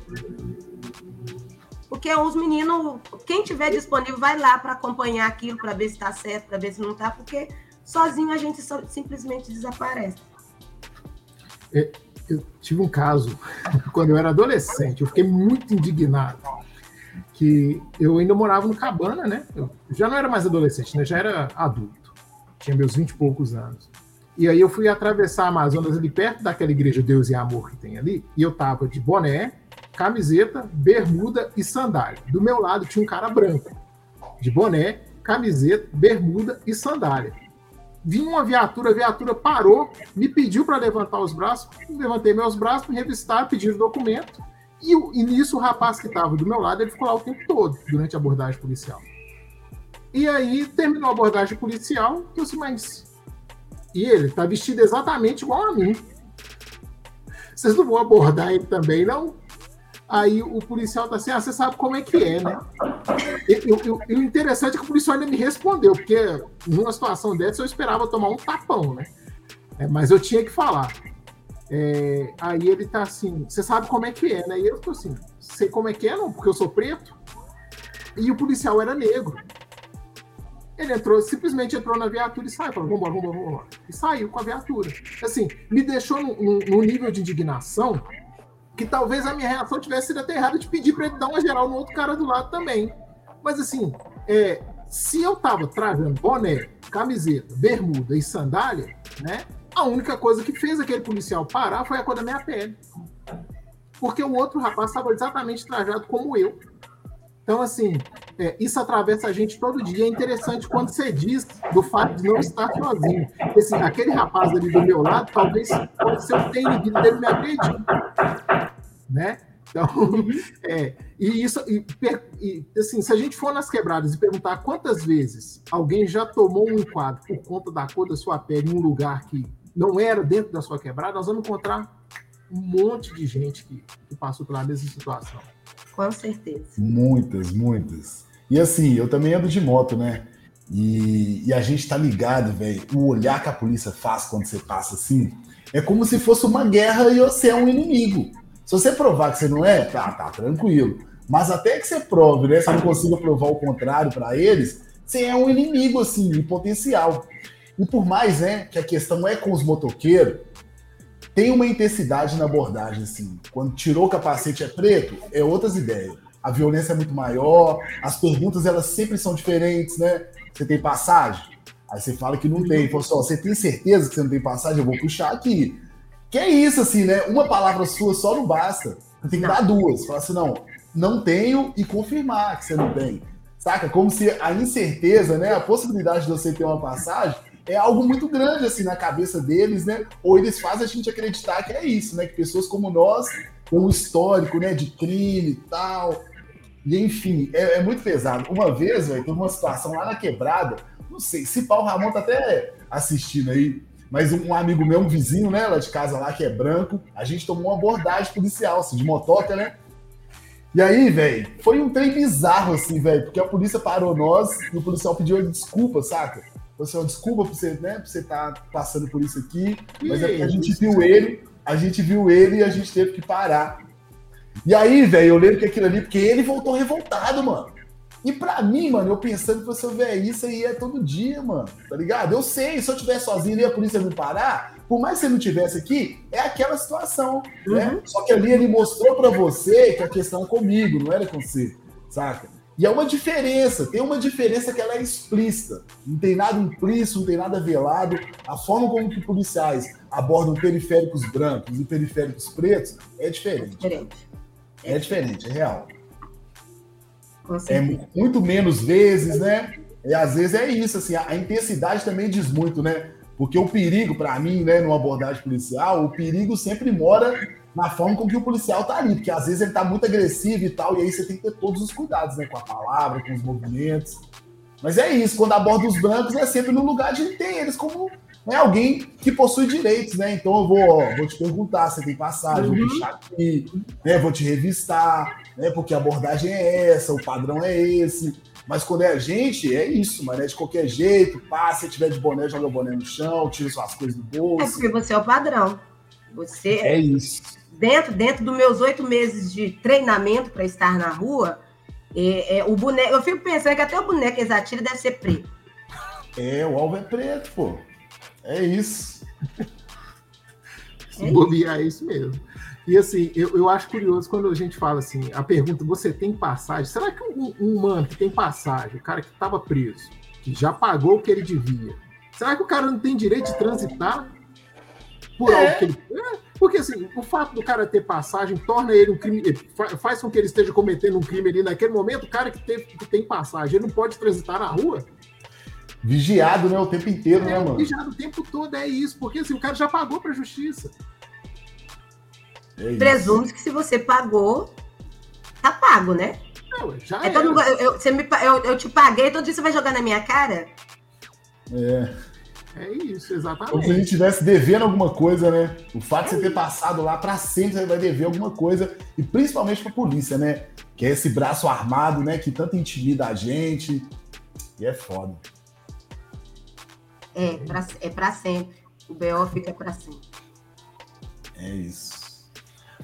Porque os meninos, quem tiver disponível, vai lá para acompanhar aquilo, para ver se está certo, para ver se não está, porque sozinho a gente só, simplesmente desaparece. É, eu tive um caso quando eu era adolescente, eu fiquei muito indignado. Que eu ainda morava no Cabana, né? Eu já não era mais adolescente, né? Já era adulto. Tinha meus vinte e poucos anos. E aí eu fui atravessar a Amazonas ali perto daquela igreja Deus e Amor que tem ali, e eu tava de boné, camiseta, bermuda e sandália. Do meu lado tinha um cara branco, de boné, camiseta, bermuda e sandália vinha uma viatura, a viatura parou, me pediu para levantar os braços, levantei meus braços, me revistaram, pediram o documento, e, e nisso o rapaz que estava do meu lado, ele ficou lá o tempo todo, durante a abordagem policial. E aí terminou a abordagem policial, eu disse, mas... E ele está vestido exatamente igual a mim. Vocês não vão abordar ele também, não? Aí o policial tá assim, ah, você sabe como é que é, né? E, o interessante é que o policial ainda me respondeu, porque numa situação dessa eu esperava tomar um tapão, né? É, mas eu tinha que falar. É, aí ele tá assim, você sabe como é que é, né? E eu tô assim, sei como é que é, não, porque eu sou preto. E o policial era negro. Ele entrou, simplesmente entrou na viatura e saiu, falou, vambora, vambora, vambora. E saiu com a viatura. Assim, me deixou num nível de indignação que talvez a minha reação tivesse sido até errada de pedir para ele dar uma geral no outro cara do lado também. Mas assim, é, se eu tava trajando boné, camiseta, bermuda e sandália, né? A única coisa que fez aquele policial parar foi a cor da minha pele. Porque o outro rapaz estava exatamente trajado como eu. Então, assim, é, isso atravessa a gente todo dia. É interessante quando você diz do fato de não estar sozinho. Assim, aquele rapaz ali do meu lado, talvez pode ser o tenha dele me agredir né? Então, é, e isso, e, e, assim, se a gente for nas quebradas e perguntar quantas vezes alguém já tomou um enquadro por conta da cor da sua pele em um lugar que não era dentro da sua quebrada, nós vamos encontrar um monte de gente que, que passou pela mesma situação. Com certeza. Muitas, muitas. E assim, eu também ando de moto, né? E, e a gente tá ligado, velho. O olhar que a polícia faz quando você passa assim é como se fosse uma guerra e você é um inimigo. Se você provar que você não é, tá, tá tranquilo. Mas até que você prove, né? Se não consiga provar o contrário para eles, você é um inimigo, assim, em potencial. E por mais, né, que a questão é com os motoqueiros, tem uma intensidade na abordagem, assim. Quando tirou o capacete é preto, é outras ideias. A violência é muito maior, as perguntas elas sempre são diferentes, né? Você tem passagem? Aí você fala que não tem. Fala assim, você tem certeza que você não tem passagem? Eu vou puxar aqui. Que é isso, assim, né? Uma palavra sua só não basta. Você tem que não. dar duas. Falar assim, não, não tenho e confirmar que você não tem. Saca? Como se a incerteza, né? A possibilidade de você ter uma passagem é algo muito grande, assim, na cabeça deles, né? Ou eles fazem a gente acreditar que é isso, né? Que pessoas como nós, com um histórico, né? De crime e tal. E, enfim, é, é muito pesado. Uma vez, velho, teve uma situação lá na quebrada não sei, se Paulo Ramon tá até assistindo aí, mas um amigo meu, um vizinho, né, lá de casa lá, que é branco, a gente tomou uma abordagem policial, assim, de motoca, né? E aí, velho, foi um trem bizarro, assim, velho, porque a polícia parou nós e o policial pediu desculpa, saca? Você, assim, desculpa por você, né, por você estar tá passando por isso aqui, mas é porque a gente viu ele, a gente viu ele e a gente teve que parar. E aí, velho, eu lembro que aquilo ali, porque ele voltou revoltado, mano. E pra mim, mano, eu pensando que se eu ver isso aí é todo dia, mano, tá ligado? Eu sei, se eu estiver sozinho e a polícia me parar, por mais que você não tivesse aqui, é aquela situação, né? uhum. né? Só que ali ele mostrou para você que a questão é comigo, não era com você, saca? E é uma diferença, tem uma diferença que ela é explícita. Não tem nada implícito, não tem nada velado. A forma como que policiais abordam periféricos brancos e periféricos pretos é diferente. É diferente, é, diferente, é real é muito menos vezes, né? E às vezes é isso, assim, a, a intensidade também diz muito, né? Porque o perigo, para mim, né, numa abordagem policial, o perigo sempre mora na forma com que o policial tá ali, porque às vezes ele tá muito agressivo e tal, e aí você tem que ter todos os cuidados, né, com a palavra, com os movimentos. Mas é isso, quando aborda os brancos é sempre no lugar de ter eles como né, alguém que possui direitos, né? Então eu vou, ó, vou te perguntar se tem passagem, uhum. vou deixar aqui, né, vou te revistar, né? Porque a abordagem é essa, o padrão é esse. Mas quando é a gente, é isso, mas é de qualquer jeito, passa, se tiver de boné, joga o boné no chão, tira suas coisas do bolso. É porque você é o padrão. Você. É isso. Dentro, dentro dos meus oito meses de treinamento para estar na rua, é, é, o boneco. Eu fico pensando que até o boneco que eles atiram deve ser preto. É, o alvo é preto, pô. É isso. Se é bobear, é isso mesmo. E assim, eu, eu acho curioso quando a gente fala assim, a pergunta, você tem passagem? Será que um, um mano que tem passagem, o cara que estava preso, que já pagou o que ele devia, será que o cara não tem direito de transitar por é. algo que ele. É, porque assim, o fato do cara ter passagem torna ele um crime, faz com que ele esteja cometendo um crime ali naquele momento, o cara que, teve, que tem passagem, ele não pode transitar na rua. Vigiado, né, o tempo inteiro, né, é, né, mano? Vigiado o tempo todo, é isso, porque assim, o cara já pagou pra justiça. É Presume que se você pagou, tá pago, né? Não, já é todo, eu, eu, você me, eu, eu te paguei, todo dia você vai jogar na minha cara? É. É isso, exatamente. Como se a gente estivesse devendo alguma coisa, né? O fato de você ter passado lá para sempre, você vai dever alguma coisa, e principalmente para a polícia, né? Que é esse braço armado, né? Que tanto intimida a gente. E é foda. É, pra, é para sempre. O BO fica para sempre. É isso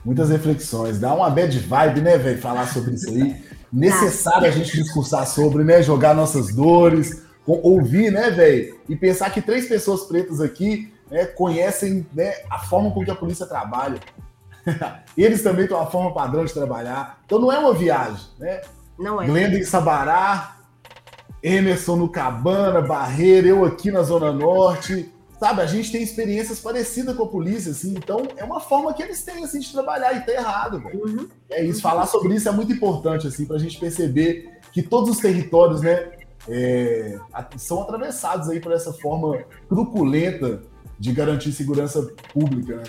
muitas reflexões. Dá uma bad vibe, né, velho, falar sobre isso aí. Necessário a gente discursar sobre, né, jogar nossas dores, ouvir, né, velho, e pensar que três pessoas pretas aqui né, conhecem né, a forma com que a polícia trabalha. Eles também têm uma forma padrão de trabalhar. Então não é uma viagem, né? Não é. Glenda em Sabará, Emerson no Cabana, Barreira, eu aqui na Zona Norte, Sabe, a gente tem experiências parecidas com a polícia, assim, então é uma forma que eles têm, assim, de trabalhar e tá errado, velho. Uhum. É isso, falar sobre isso é muito importante, assim, pra gente perceber que todos os territórios, né, é, são atravessados aí por essa forma truculenta de garantir segurança pública, né?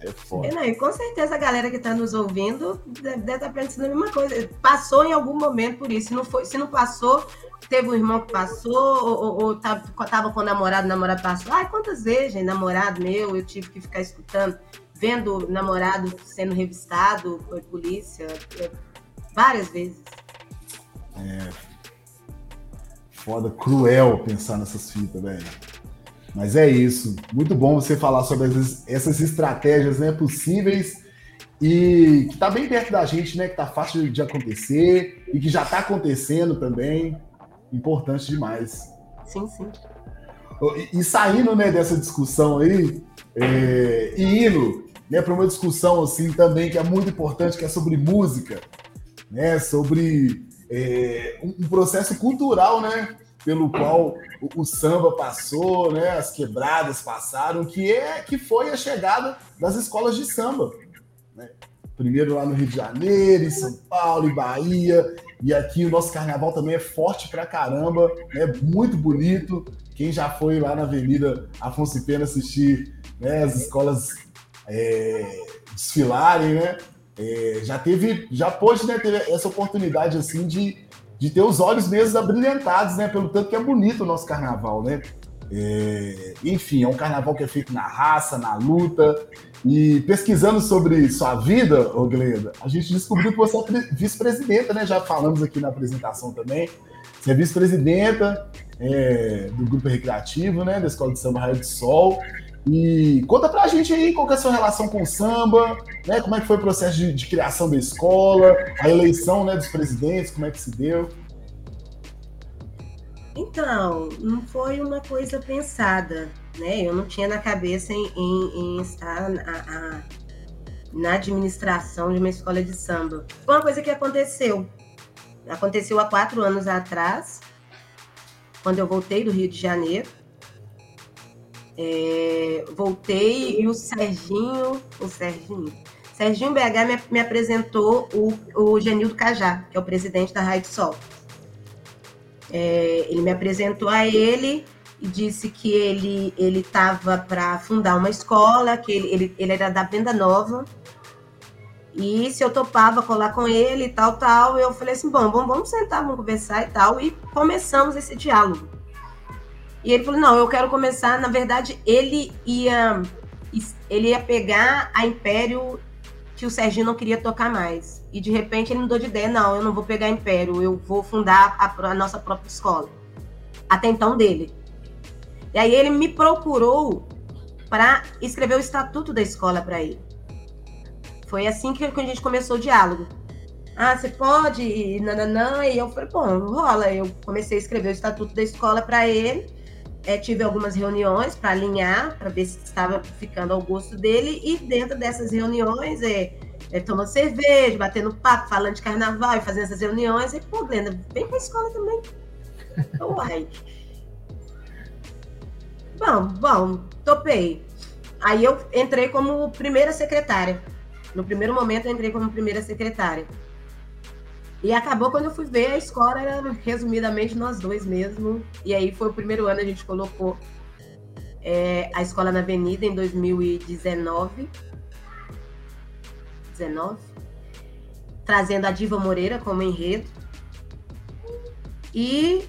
É foda. É, não, e com certeza a galera que está nos ouvindo deve, deve estar tá pensando a mesma coisa. Passou em algum momento por isso. Se não, foi, se não passou, teve um irmão que passou, ou, ou tava, tava com o namorado, o namorado passou. Ai, quantas vezes, gente, namorado meu, eu tive que ficar escutando vendo namorado sendo revistado por polícia é, várias vezes. É foda, cruel pensar nessas fitas, velho. Mas é isso. Muito bom você falar sobre essas estratégias né, possíveis e que está bem perto da gente, né? Que está fácil de acontecer e que já está acontecendo também. Importante demais. Sim, sim. E, e saindo né, dessa discussão aí, é, e indo né, para uma discussão assim também que é muito importante, que é sobre música, né? Sobre é, um, processo cultural, né? pelo qual o, o, samba passou, né, as quebradas passaram, que é que foi a chegada das escolas de samba. Né? Primeiro lá no Rio de Janeiro, em São Paulo, em Bahia, e aqui o nosso carnaval também é forte pra caramba, né, muito bonito. Quem já foi lá na Avenida Afonso Pena assistir né, as escolas é, desfilarem, né? É, já teve, já pôde né, ter essa oportunidade assim de de ter os olhos mesmo abrilhantados, né? Pelo tanto que é bonito o nosso carnaval, né? É, enfim, é um carnaval que é feito na raça, na luta. E pesquisando sobre sua vida, ô Glenda, a gente descobriu que você é vice-presidenta, né? Já falamos aqui na apresentação também. Você é vice-presidenta é, do grupo recreativo, né? Da Escola de Samba Raio de Sol. E conta pra gente aí qual é a sua relação com o samba, né? Como é que foi o processo de, de, criação da escola, a eleição né, dos presidentes, como é que se deu? Então, não foi uma coisa pensada, né? Eu não tinha na cabeça em, em, em estar a, na administração de uma escola de samba. Foi uma coisa que aconteceu. Aconteceu há quatro anos atrás, quando eu voltei do Rio de Janeiro é, voltei e o Serginho, o Serginho, Serginho BH me, me apresentou o, o Genildo Cajá, que é o presidente da Rádio Sol. É, ele me apresentou a ele e disse que ele ele estava para fundar uma escola, que ele, ele, ele era da Venda Nova, e se eu topava colar com ele e tal, tal, eu falei assim, bom, vamos, vamos sentar, vamos conversar e tal, e começamos esse diálogo. E ele falou: não, eu quero começar. Na verdade, ele ia, ele ia pegar a Império que o Serginho não queria tocar mais. E de repente ele mudou de ideia: não, eu não vou pegar Império, eu vou fundar a, a nossa própria escola. Até então dele. E aí ele me procurou para escrever o estatuto da escola para ele. Foi assim que a gente começou o diálogo. Ah, você pode? E nananã. E eu falei, bom, rola. Eu comecei a escrever o estatuto da escola para ele é, tive algumas reuniões para alinhar, para ver se estava ficando ao gosto dele, e dentro dessas reuniões é, é tomando cerveja, batendo papo, falando de carnaval e fazendo essas reuniões. E, pô, Glenda, vem para a escola também. Uai. bom, bom, topei. Aí eu entrei como primeira secretária. No primeiro momento eu entrei como primeira secretária. E acabou quando eu fui ver, a escola era resumidamente nós dois mesmo. E aí foi o primeiro ano, a gente colocou é, a escola na Avenida em 2019. 19. Trazendo a Diva Moreira como enredo. E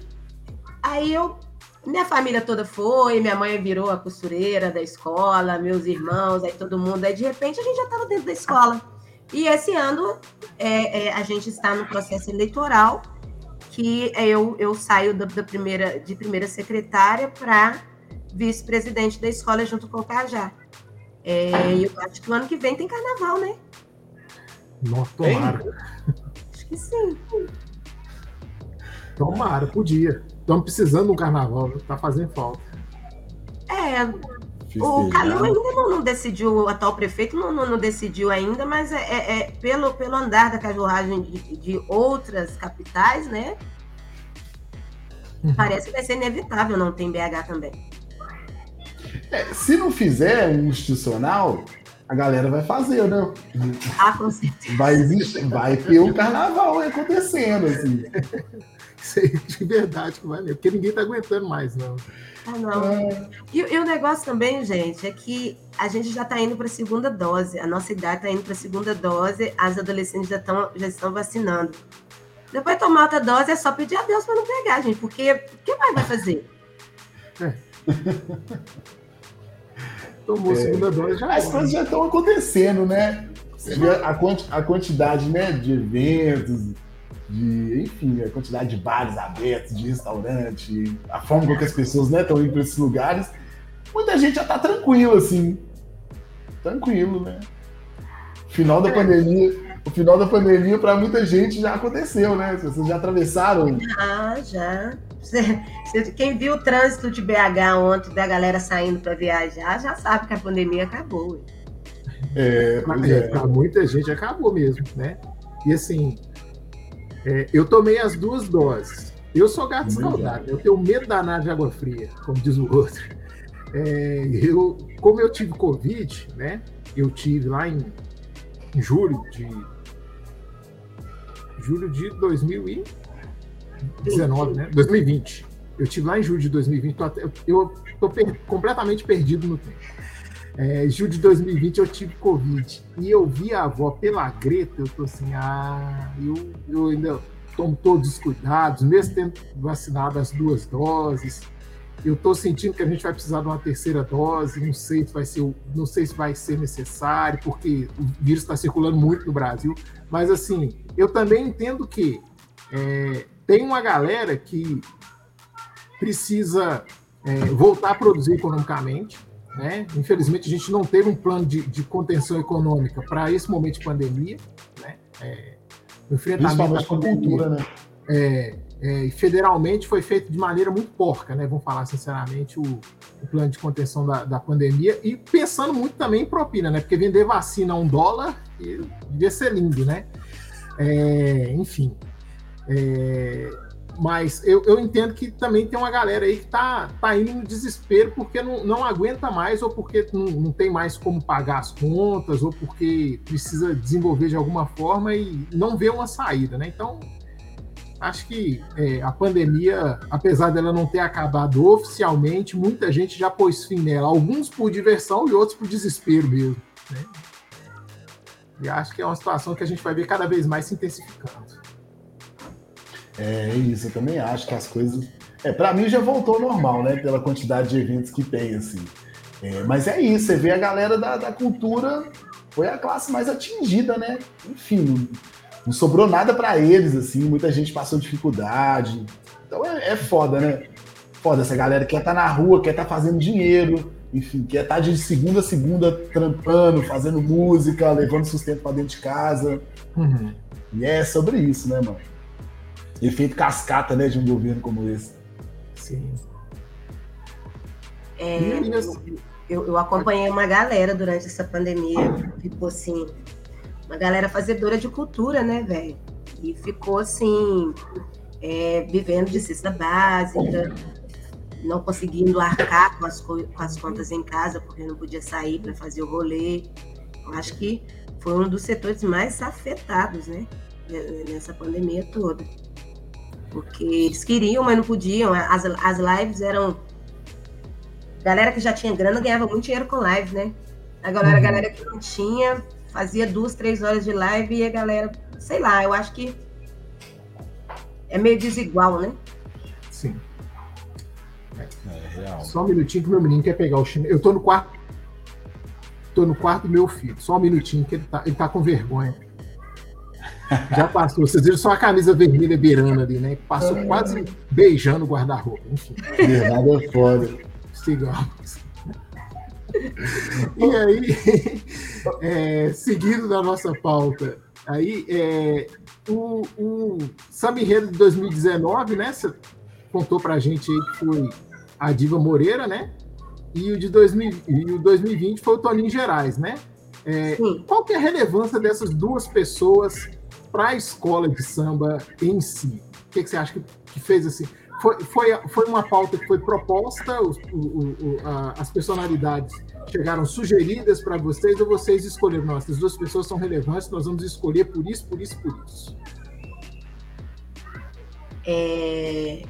aí eu. Minha família toda foi, minha mãe virou a costureira da escola, meus irmãos, aí todo mundo. Aí de repente a gente já estava dentro da escola. E esse ano é, é, a gente está no processo eleitoral, que eu, eu saio da, da primeira, de primeira secretária para vice-presidente da escola junto com o Cajá. É, eu acho que o ano que vem tem carnaval, né? Nossa, tomara. Acho que sim. Tomara, podia. Estamos precisando de um carnaval, tá fazendo falta. É, o Calil ainda não, não, decidiu, o atual prefeito não, não, não decidiu ainda, mas é, é, é, pelo, pelo andar da cachorragem de, de outras capitais, né? Uhum. Parece que vai ser inevitável não ter em BH também. É, se não fizer um institucional, a galera vai fazer, né? Ah, com certeza. Vai, existir, vai ter um carnaval acontecendo, assim. Isso aí de verdade que vai porque ninguém tá aguentando mais, não. Ah, não. É. E, e, o negócio também, gente, é que a gente já está indo para a segunda dose. A nossa idade está indo para a segunda dose, as adolescentes já, tão, já estão vacinando. Depois de tomar outra dose, é só pedir a Deus para não pegar, gente, porque o que mais vai fazer? É. Tomou é, segunda dose já. As coisas já estão acontecendo, né? Você vê a, quanti a quantidade né, de eventos, de, enfim, a quantidade de bares abertos, de restaurante, a forma como as pessoas estão né, indo para esses lugares. Muita gente já está tranquilo, assim. Tranquilo, né? Final da é. pandemia, o final da pandemia para muita gente já aconteceu, né? Vocês já atravessaram? Ah, já. Quem viu o trânsito de BH ontem da galera saindo para viajar já sabe que a pandemia acabou. É, é. Para muita gente acabou mesmo, né? E assim, é, eu tomei as duas doses. Eu sou gato escaldado, eu tenho medo danado de água fria, como diz o outro. É, eu, como eu tive Covid, né? Eu tive lá em, em julho de julho de 2019, né? 2020. Eu tive lá em julho de 2020, tô até, eu tô per, completamente perdido no tempo. É, julho de 2020 eu tive Covid e eu vi a avó pela Greta, eu tô assim, ah, eu, eu ainda tomo todos os cuidados, mesmo tendo vacinado as duas doses. Eu estou sentindo que a gente vai precisar de uma terceira dose, não sei se vai ser, não sei se vai ser necessário, porque o vírus está circulando muito no Brasil. Mas assim, eu também entendo que é, tem uma galera que precisa é, voltar a produzir economicamente. Né? Infelizmente, a gente não teve um plano de, de contenção econômica para esse momento de pandemia. Né? É, o enfrentamento da cultura, né? É, é, federalmente foi feito de maneira muito porca, né? Vamos falar sinceramente, o, o plano de contenção da, da, pandemia e pensando muito também em propina, né? Porque vender vacina a um dólar devia ser lindo, né? É, enfim. É, mas eu, eu entendo que também tem uma galera aí que tá, tá indo no desespero porque não, não aguenta mais, ou porque não, não tem mais como pagar as contas, ou porque precisa desenvolver de alguma forma e não vê uma saída, né? Então, acho que é, a pandemia, apesar dela não ter acabado oficialmente, muita gente já pôs fim nela, alguns por diversão e outros por desespero mesmo. Né? E acho que é uma situação que a gente vai ver cada vez mais se intensificando. É isso, eu também acho que as coisas. É, para mim já voltou ao normal, né? Pela quantidade de eventos que tem, assim. É, mas é isso, você vê a galera da, da cultura foi a classe mais atingida, né? Enfim, não sobrou nada para eles, assim, muita gente passou dificuldade. Então é, é foda, né? Foda, essa galera quer estar tá na rua, quer estar tá fazendo dinheiro, enfim, quer estar tá de segunda a segunda trampando, fazendo música, levando sustento para dentro de casa. Uhum. E é sobre isso, né, mano? Efeito cascata, né, de um governo como esse. Sim. É, eu, eu acompanhei uma galera durante essa pandemia, ficou assim, uma galera fazedora de cultura, né, velho? E ficou assim, é, vivendo de cesta básica, não conseguindo arcar com as, com as contas em casa, porque não podia sair para fazer o rolê. Eu acho que foi um dos setores mais afetados, né, nessa pandemia toda. Porque eles queriam, mas não podiam. As, as lives eram. Galera que já tinha grana ganhava muito dinheiro com live, né? Agora, uhum. a galera que não tinha fazia duas, três horas de live e a galera, sei lá, eu acho que é meio desigual, né? Sim. É, é real. Só um minutinho que meu menino quer pegar o chinelo. Eu tô no quarto. Tô no quarto do meu filho. Só um minutinho que ele tá, ele tá com vergonha. Já passou. Vocês viram só a camisa vermelha beirando ali, né? Passou é. quase beijando o guarda-roupa. Enfim. Verdade é foda. Sigamos. E aí, é, seguindo da nossa pauta, aí é, o, o Enredo de 2019, né? Você contou pra gente aí que foi a Diva Moreira, né? E o de 2000, e o 2020 foi o Toninho Gerais, né? É, qual que é a relevância dessas duas pessoas para a escola de samba em si? O que, que você acha que, que fez assim? foi, foi, foi uma pauta que foi proposta, o, o, a, as personalidades chegaram sugeridas para vocês ou vocês escolheram? Não, essas duas pessoas são relevantes, nós vamos escolher por isso, por isso, por isso. É,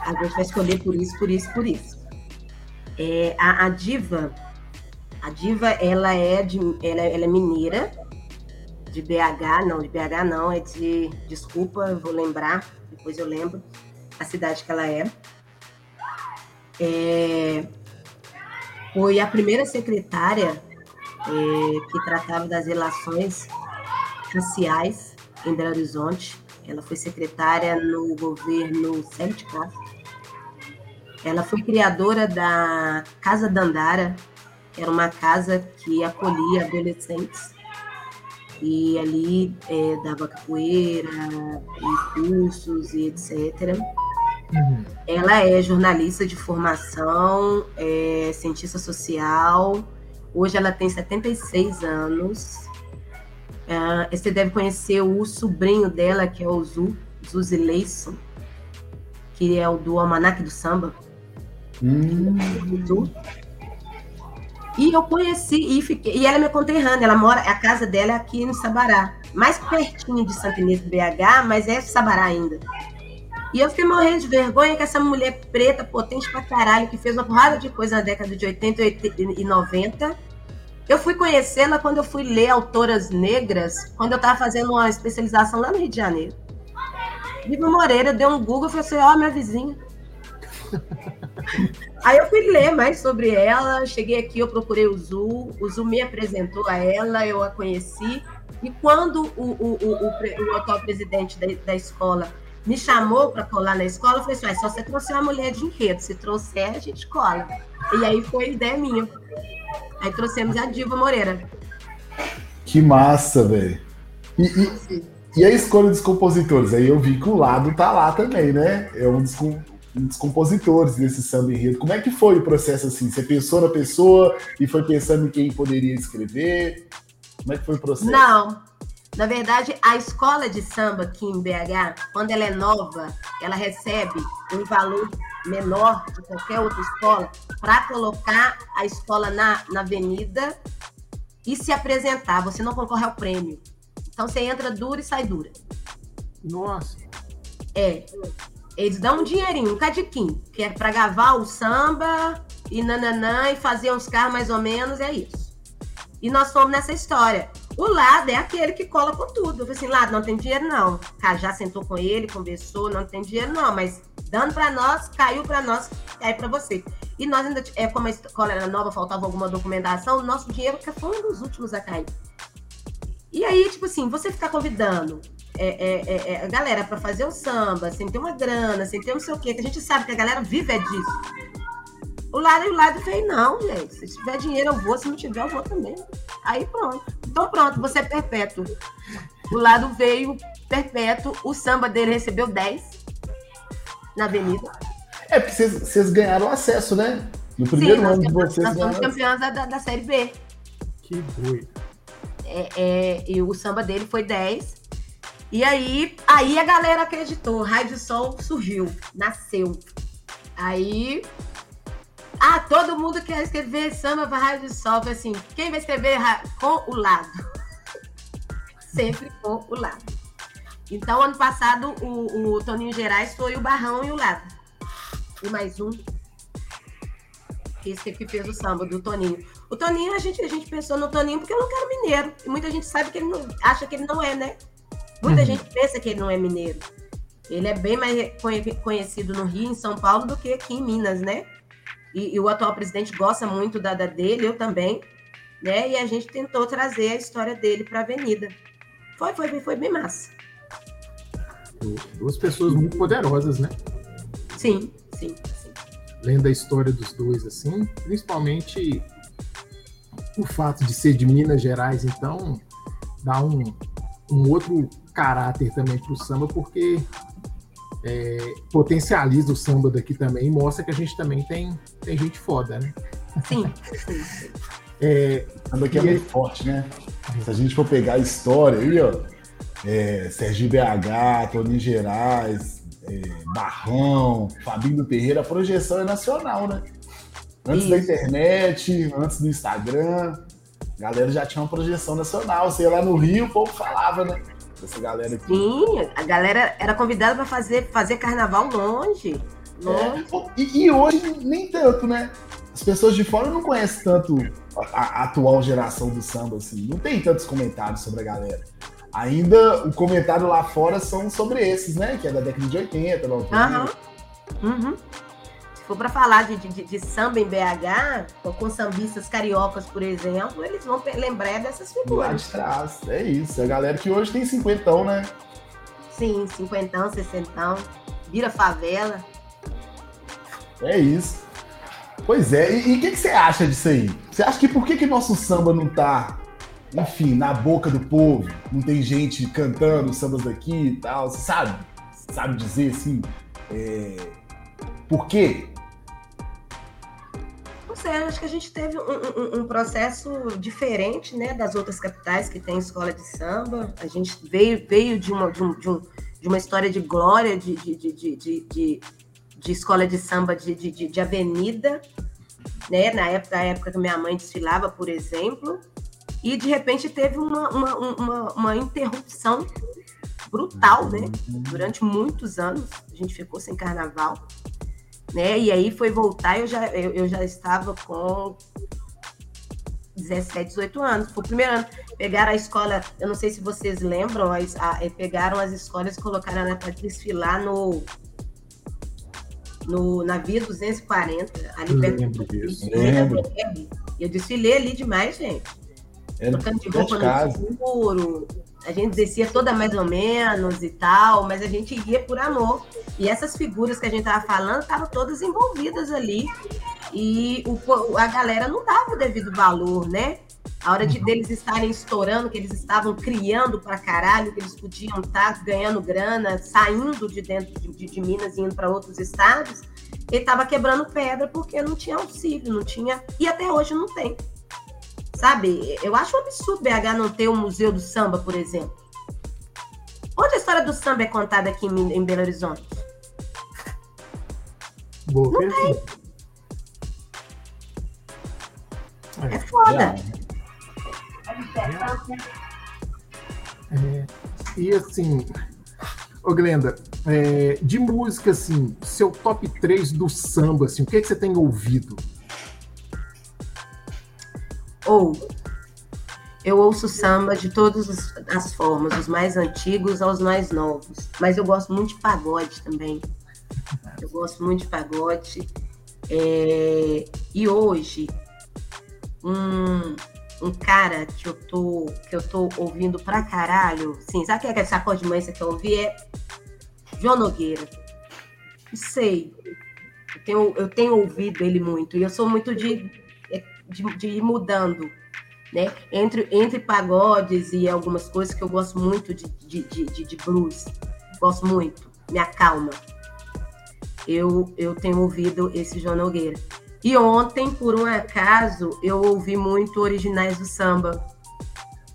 a gente vai escolher por isso, por isso, por isso. É, a, a, diva, a diva, ela é de, ela, ela é mineira, de BH, não, de BH não, é de, desculpa, vou lembrar, depois eu lembro a cidade que ela é. é foi a primeira secretária é, que tratava das relações raciais em Belo Horizonte. Ela foi secretária no governo Célio Castro. Ela foi criadora da Casa Dandara, que era uma casa que acolhia adolescentes e ali é, dava capoeira, e cursos e etc. Uhum. Ela é jornalista de formação, é cientista social. Hoje ela tem 76 anos. Uh, você deve conhecer o sobrinho dela, que é o Zu, Zuzi Leison, que é o do Almanac do Samba. Hum. E eu conheci e fiquei. E ela é minha conterrânea, ela mora, a casa dela é aqui no Sabará, mais pertinho de Santa Inês do BH, mas é Sabará ainda. E eu fiquei morrendo de vergonha que essa mulher preta, potente pra caralho, que fez uma porrada de coisa na década de 80 e 90. Eu fui conhecê-la quando eu fui ler autoras negras, quando eu estava fazendo uma especialização lá no Rio de Janeiro. Viva Moreira deu um Google e falou assim: Ó, oh, minha vizinha. Aí eu fui ler mais sobre ela, cheguei aqui, eu procurei o Zu, o Zu me apresentou a ela, eu a conheci. E quando o, o, o, o, atual presidente da, da escola me chamou para colar na escola, eu falei assim: ah, só você trouxer uma mulher de enredo, se trouxer, a gente cola. E aí foi ideia minha. Aí trouxemos a Diva Moreira. Que massa, velho. E, e, e, a escolha dos compositores? Aí eu vi que o lado tá lá também, né? É um dos, dos compositores desse samba enredo. Como é que foi o processo assim? Você pensou na pessoa e foi pensando em quem poderia escrever? Como é que foi o processo? Não, na verdade, a escola de samba aqui em BH, quando ela é nova, ela recebe um valor menor de qualquer outra escola para colocar a escola na, na avenida e se apresentar. Você não concorre ao prêmio. Então você entra dura e sai dura. Nossa. É. Eles dão um dinheirinho, um cadiquinho, que é para gravar o samba e nananã e fazer uns carros mais ou menos, é isso. E nós fomos nessa história. O lado é aquele que cola com tudo. Eu falei assim, lado, não tem dinheiro não. Cara, já sentou com ele, conversou, não tem dinheiro não, mas dando para nós, caiu para nós, cai para você. E nós ainda, é, como a escola era nova, faltava alguma documentação, o nosso dinheiro foi um dos últimos a cair. E aí, tipo assim, você ficar convidando é, é, é, é a galera para fazer o samba, sem ter uma grana, sem ter não sei o quê, que a gente sabe que a galera vive é disso. O lado e o lado fez, não, gente. Se tiver dinheiro, eu vou. Se não tiver, eu vou também. Aí pronto. Então pronto, você é perpétuo. O lado veio perpétuo. O samba dele recebeu 10 na avenida. É, porque vocês ganharam acesso, né? No primeiro Sim, ano de vocês. Nós somos campeões da, da, da, Série B. Que doido. É, é, e o samba dele foi 10. E aí, aí a galera acreditou. De Sol surgiu, nasceu. Aí ah, todo mundo quer escrever samba para Rádio Sol. Assim, quem vai escrever com o lado? Sempre com o lado. Então, ano passado, o, o Toninho Gerais foi o Barrão e o Lado. E mais um. Esse que fez o samba do Toninho. O Toninho, a gente, a gente pensou no Toninho porque eu não quero mineiro. E muita gente sabe que ele não. acha que ele não é, né? Muita uhum. gente pensa que ele não é mineiro. Ele é bem mais conhecido no Rio, em São Paulo, do que aqui em Minas, né? e, e o atual presidente gosta muito da, da dele, eu também, né? E a gente tentou trazer a história dele para a Avenida. Foi, foi, foi bem massa. Duas pessoas muito poderosas, né? Sim, sim, sim. Lendo a história dos dois, assim, principalmente o fato de ser de Minas Gerais, então, dá um, um outro caráter também para o samba, porque é, potencializa o samba daqui também e mostra que a gente também tem, tem gente foda, né? Sim. é, samba aqui é muito forte, né? Se a gente for pegar a história aí, ó, é, Serginho BH, Toninho Gerais, é, Barrão, Fabinho do Terreiro, a projeção é nacional, né? Antes Isso. da internet, antes do Instagram, a galera já tinha uma projeção nacional. Você ia lá no Rio, o povo falava, né? Essa galera aqui. Sim, a galera era convidada para fazer, fazer carnaval longe. longe. É, e, e, hoje nem tanto, né? As pessoas de fora não conhecem tanto a, a, atual geração do samba, assim. Não tem tantos comentários sobre a galera. Ainda o comentário lá fora são sobre esses, né? Que é da década de 80, 90. Uhum. Uhum. For para falar de, de, de, samba em BH, ou com sambistas cariocas, por exemplo, eles vão lembrar dessas figuras. Lá de trás, é isso. A galera que hoje tem cinquentão, né? Sim, cinquentão, sessentão, vira favela. É isso. Pois é, e o que, que, você acha disso aí? Você acha que por que, que nosso samba não tá, enfim, na boca do povo? Não tem gente cantando sambas daqui e tal? Você sabe? Sabe dizer assim? É... Por quê? Sei, acho que a gente teve um, um, um, processo diferente né, das outras capitais que tem escola de samba. A gente veio, veio de, uma, de, um, de, um, de uma história de glória de, de, de, de, de de escola de samba de, de, de avenida, né? Na época, na época que minha mãe desfilava, por exemplo, e de repente teve uma, uma, uma, uma interrupção brutal, né? Durante muitos anos a gente ficou sem carnaval, né? E aí foi voltar, eu já, eu, eu já estava com 17, 18 anos. Foi o primeiro ano. Pegaram a escola, eu não sei se vocês lembram, a, a, pegaram as escolas e colocaram ela para desfilar no no navio 240, ali eu perto lembro disso. Lembro. Eu desfilei ali demais, gente. Era Tocando de roupa no escuro. A gente descia toda mais ou menos e tal, mas a gente ia por amor. E essas figuras que a gente tava falando estavam todas envolvidas ali. E o, a galera não dava o devido valor, né? A hora de uhum. deles estarem estourando, que eles estavam criando pra caralho, que eles podiam estar tá ganhando grana, saindo de dentro de, de, de Minas e indo para outros estados, ele estava quebrando pedra porque não tinha auxílio, não tinha. E até hoje não tem. Sabe? Eu acho um absurdo BH não ter um museu do samba, por exemplo. Onde a história do samba é contada aqui em, em Belo Horizonte? Boa não tem. É foda. É, e assim, ô Glenda, é, de música, assim, seu top 3 do samba, assim, o que, é que você tem ouvido? Ou eu ouço samba de todas as formas, os mais antigos aos mais novos. Mas eu gosto muito de pagode também. Eu gosto muito de pagode. É, e hoje, um, um cara que eu tô que eu tô ouvindo pra caralho, sim, sabe que é essa cor de mansa que eu ouvi? É João Nogueira. Sei. Eu tenho, eu tenho ouvido ele muito. E eu sou muito de, de, de ir mudando. Né? Entre, entre pagodes e algumas coisas que eu gosto muito de, de, de, de blues. Gosto muito. Me acalma. Eu, eu tenho ouvido esse João Nogueira. E ontem, por um acaso, eu ouvi muito originais do samba.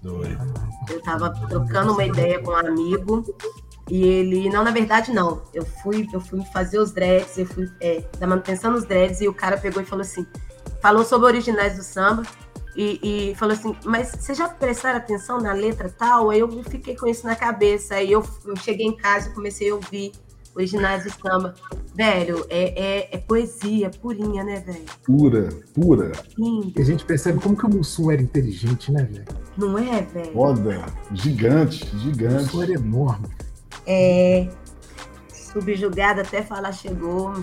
Doido. Eu estava trocando uma ideia com um amigo e ele, não, na verdade não. Eu fui, eu fui fazer os dreads, eu fui é, da manutenção dos dreads e o cara pegou e falou assim, falou sobre originais do samba e, e falou assim, mas você já prestaram atenção na letra tal? Aí eu fiquei com isso na cabeça. Aí eu, eu cheguei em casa e comecei a ouvir originais do samba. Velho, é, é, é poesia purinha, né, velho? Pura, pura. E a gente percebe como que o Mussum era inteligente, né, velho? Não é, velho? Foda, gigante, gigante. O Mussum era enorme. É, subjugado até falar chegou.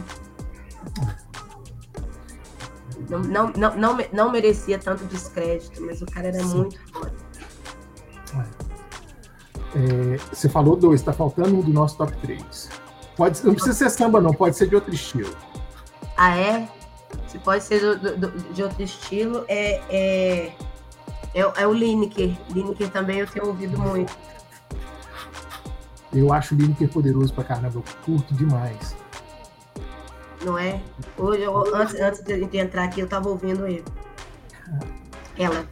Não, não, não, não, não merecia tanto descrédito, mas o cara era Sim. muito foda. É, você falou dois, tá faltando um do nosso top 3. Pode, não precisa ser samba, não, pode ser de outro estilo. Ah, é? Se pode ser do, do, de outro estilo, é, é, é, é o Lineker. Lineker também eu tenho ouvido muito. Eu acho o Lineker poderoso pra caramba, eu curto demais. Não é? Hoje, eu, antes, antes de entrar aqui, eu tava ouvindo ele. Ela.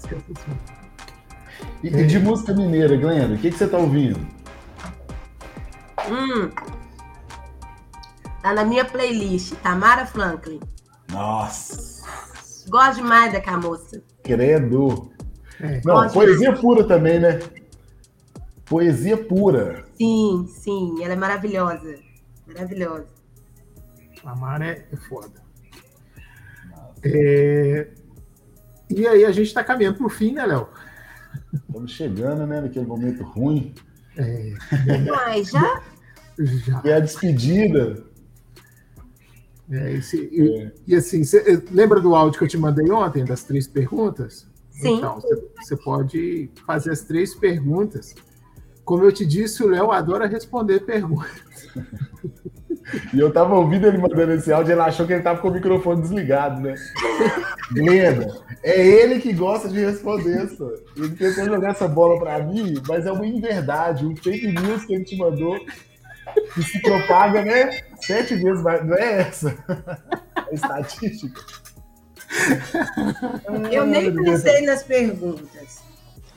E, e de música mineira, Glenda, o que, que você tá ouvindo? Hum, Tá na minha playlist, Tamara Franklin. Nossa! Gosto demais daquela moça. Credo! É. Não, Gosto poesia demais. pura também, né? Poesia pura. Sim, sim, ela é maravilhosa. Maravilhosa. Tamara é, é foda. É... E aí a gente está caminhando para o fim, né, Léo? Estamos chegando, né, naquele momento ruim. É... Mas já? Já. E a despedida. É, esse, e, é. e, assim, cê, lembra do áudio que eu te mandei ontem, das três perguntas? Sim. Então, você pode fazer as três perguntas. Como eu te disse, o Léo adora responder perguntas. E eu tava ouvindo ele mandando esse áudio, ele achou que ele tava com o microfone desligado, né? Glenda, é ele que gosta de responder, só. Ele tentou jogar essa bola pra mim, mas é uma inverdade, um fake news que ele te mandou, que se propaga, né? Sete vezes mais. Não é essa? É estatística. Eu nem pensei nas perguntas.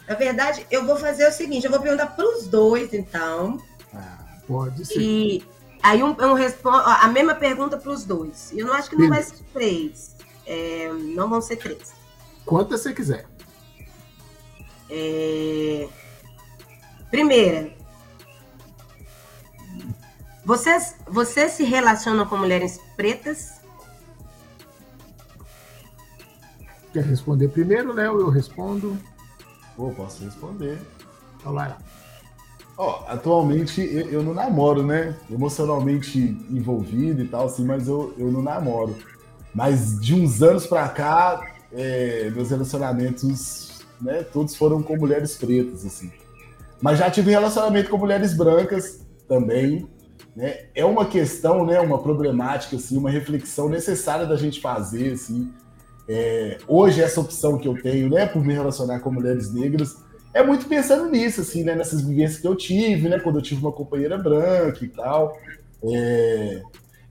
Na verdade, eu vou fazer o seguinte: eu vou perguntar para os dois, então. Ah, pode ser. E Aí um, um respondo a mesma pergunta para os dois. Eu não acho que não Beleza. vai ser três. É, não vão ser três. Quantas você quiser. É... Primeira. Vocês, vocês se relacionam com mulheres pretas? Quer responder primeiro, Léo? Eu respondo. Pô, posso responder. Então vai lá. Ó, atualmente eu, eu, não namoro, né? Emocionalmente envolvido e tal, assim, mas eu, eu não namoro. Mas de uns anos pra cá, é, meus relacionamentos, né, todos foram com mulheres pretas, assim. Mas já tive relacionamento com mulheres brancas também, né? É uma questão, né, uma problemática, assim, uma reflexão necessária da gente fazer, assim. É, hoje essa opção que eu tenho, né, por me relacionar com mulheres negras, é muito pensando nisso, assim, né? Nessas vivências que eu tive, né? Quando eu tive uma companheira branca e tal. É...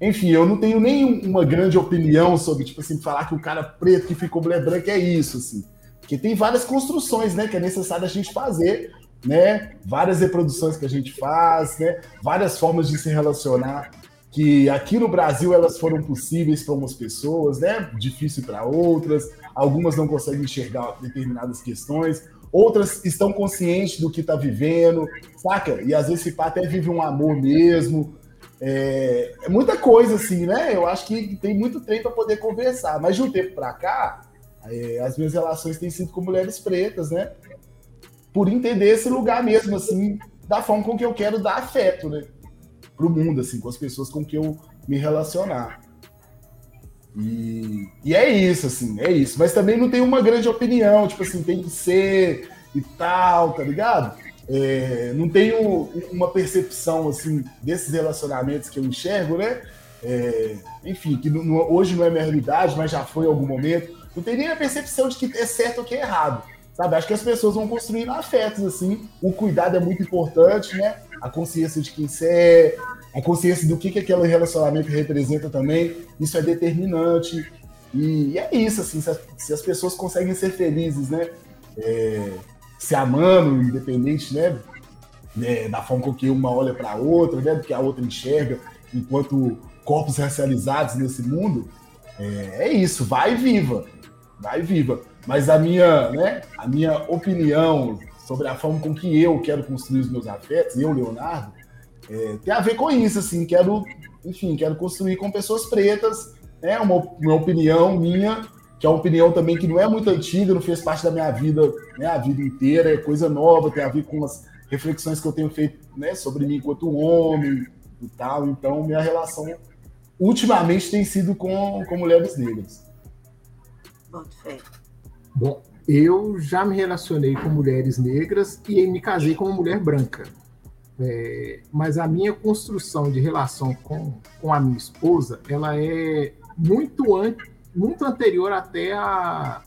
Enfim, eu não tenho nenhuma grande opinião sobre, tipo assim, falar que o cara preto que ficou mulher branca é isso, assim. Porque tem várias construções, né? Que é necessário a gente fazer, né? Várias reproduções que a gente faz, né? Várias formas de se relacionar que aqui no Brasil elas foram possíveis para algumas pessoas, né? Difícil para outras. Algumas não conseguem enxergar determinadas questões outras estão conscientes do que está vivendo, saca? E às vezes se pá até vive um amor mesmo. É, é, muita coisa assim, né? Eu acho que tem muito tempo para poder conversar. Mas de um tempo para cá, é, as minhas relações têm sido com mulheres pretas, né? Por entender esse lugar mesmo, assim, da forma com que eu quero dar afeto, né? Pro mundo, assim, com as pessoas com que eu me relacionar. E, e é isso, assim, é isso. Mas também não tem uma grande opinião, tipo assim, tem que ser e tal, tá ligado? É, não tenho uma percepção, assim, desses relacionamentos que eu enxergo, né? É, enfim, que não, hoje não é minha realidade, mas já foi em algum momento. Não tem nem a percepção de que é certo ou que é errado, sabe? Acho que as pessoas vão construindo afetos, assim. O cuidado é muito importante, né? A consciência de quem você é, a consciência do que, que aquele relacionamento representa também, isso é determinante. E, e é isso, assim, se as, se as, pessoas conseguem ser felizes, né? É, se amando, independente, né? É, da forma com que uma olha para a outra, né? Do que a outra enxerga, enquanto corpos racializados nesse mundo, é, é isso, vai viva, vai viva. Mas a minha, né? A minha opinião sobre a forma com que eu quero construir os meus afetos, eu, Leonardo, é, tem a ver com isso, assim, quero, enfim, quero construir com pessoas pretas, né, uma, uma opinião minha, que é uma opinião também que não é muito antiga, não fez parte da minha vida, né, a vida inteira, é coisa nova, tem a ver com as reflexões que eu tenho feito, né, sobre mim enquanto homem e tal, então minha relação ultimamente tem sido com, com mulheres negras. Bom, eu já me relacionei com mulheres negras e me casei com uma mulher branca. É, mas a minha construção de relação com, com a minha esposa, ela é muito, an, muito anterior até a,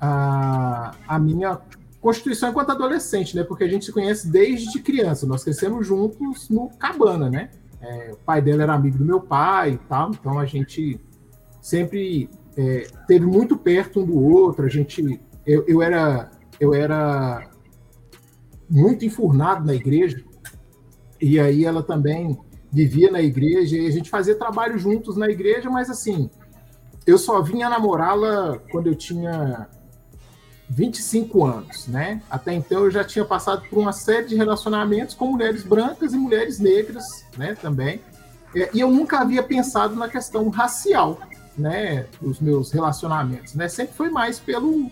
a, a minha constituição enquanto adolescente, né? Porque a gente se conhece desde criança. Nós crescemos juntos no Cabana, né? É, o pai dela era amigo do meu pai e tal, então a gente sempre é, teve muito perto um do outro. A gente, eu, eu era, eu era muito enfurnado na igreja, e aí ela também vivia na igreja, e a gente fazia trabalho juntos na igreja, mas assim, eu só vinha namorá-la quando eu tinha 25 anos, né? Até então eu já tinha passado por uma série de relacionamentos com mulheres brancas e mulheres negras, né, também. É, e eu nunca havia pensado na questão racial, né, dos meus relacionamentos, né? Sempre foi mais pelo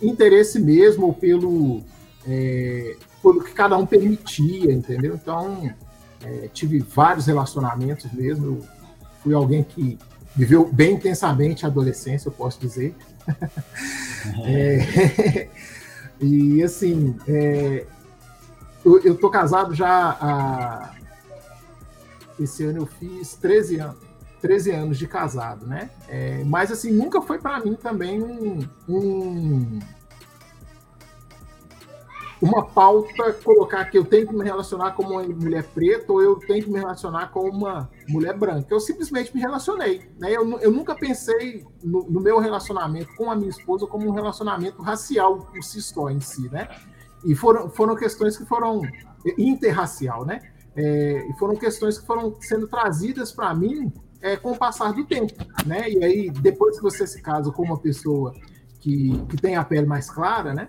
interesse mesmo, ou pelo é, pelo que cada um permitia, entendeu? Então, é, tive vários relacionamentos mesmo. fui alguém que viveu bem intensamente a adolescência, eu posso dizer. é, e assim, é, eu, eu tô casado já há. Esse ano eu fiz 13 anos. 13 anos de casado, né? É, mas assim, nunca foi para mim também um, um uma pauta colocar que eu tenho que me relacionar com uma mulher preta ou eu tenho que me relacionar com uma mulher branca. Eu simplesmente me relacionei. Né? Eu, eu nunca pensei no, no, meu relacionamento com a minha esposa como um relacionamento racial por si só em si, né? E foram, foram questões que foram interracial, né? É, e foram questões que foram sendo trazidas para mim é, com o passar do tempo, né? E aí, depois que você se casa com uma pessoa que, que tem a pele mais clara, né?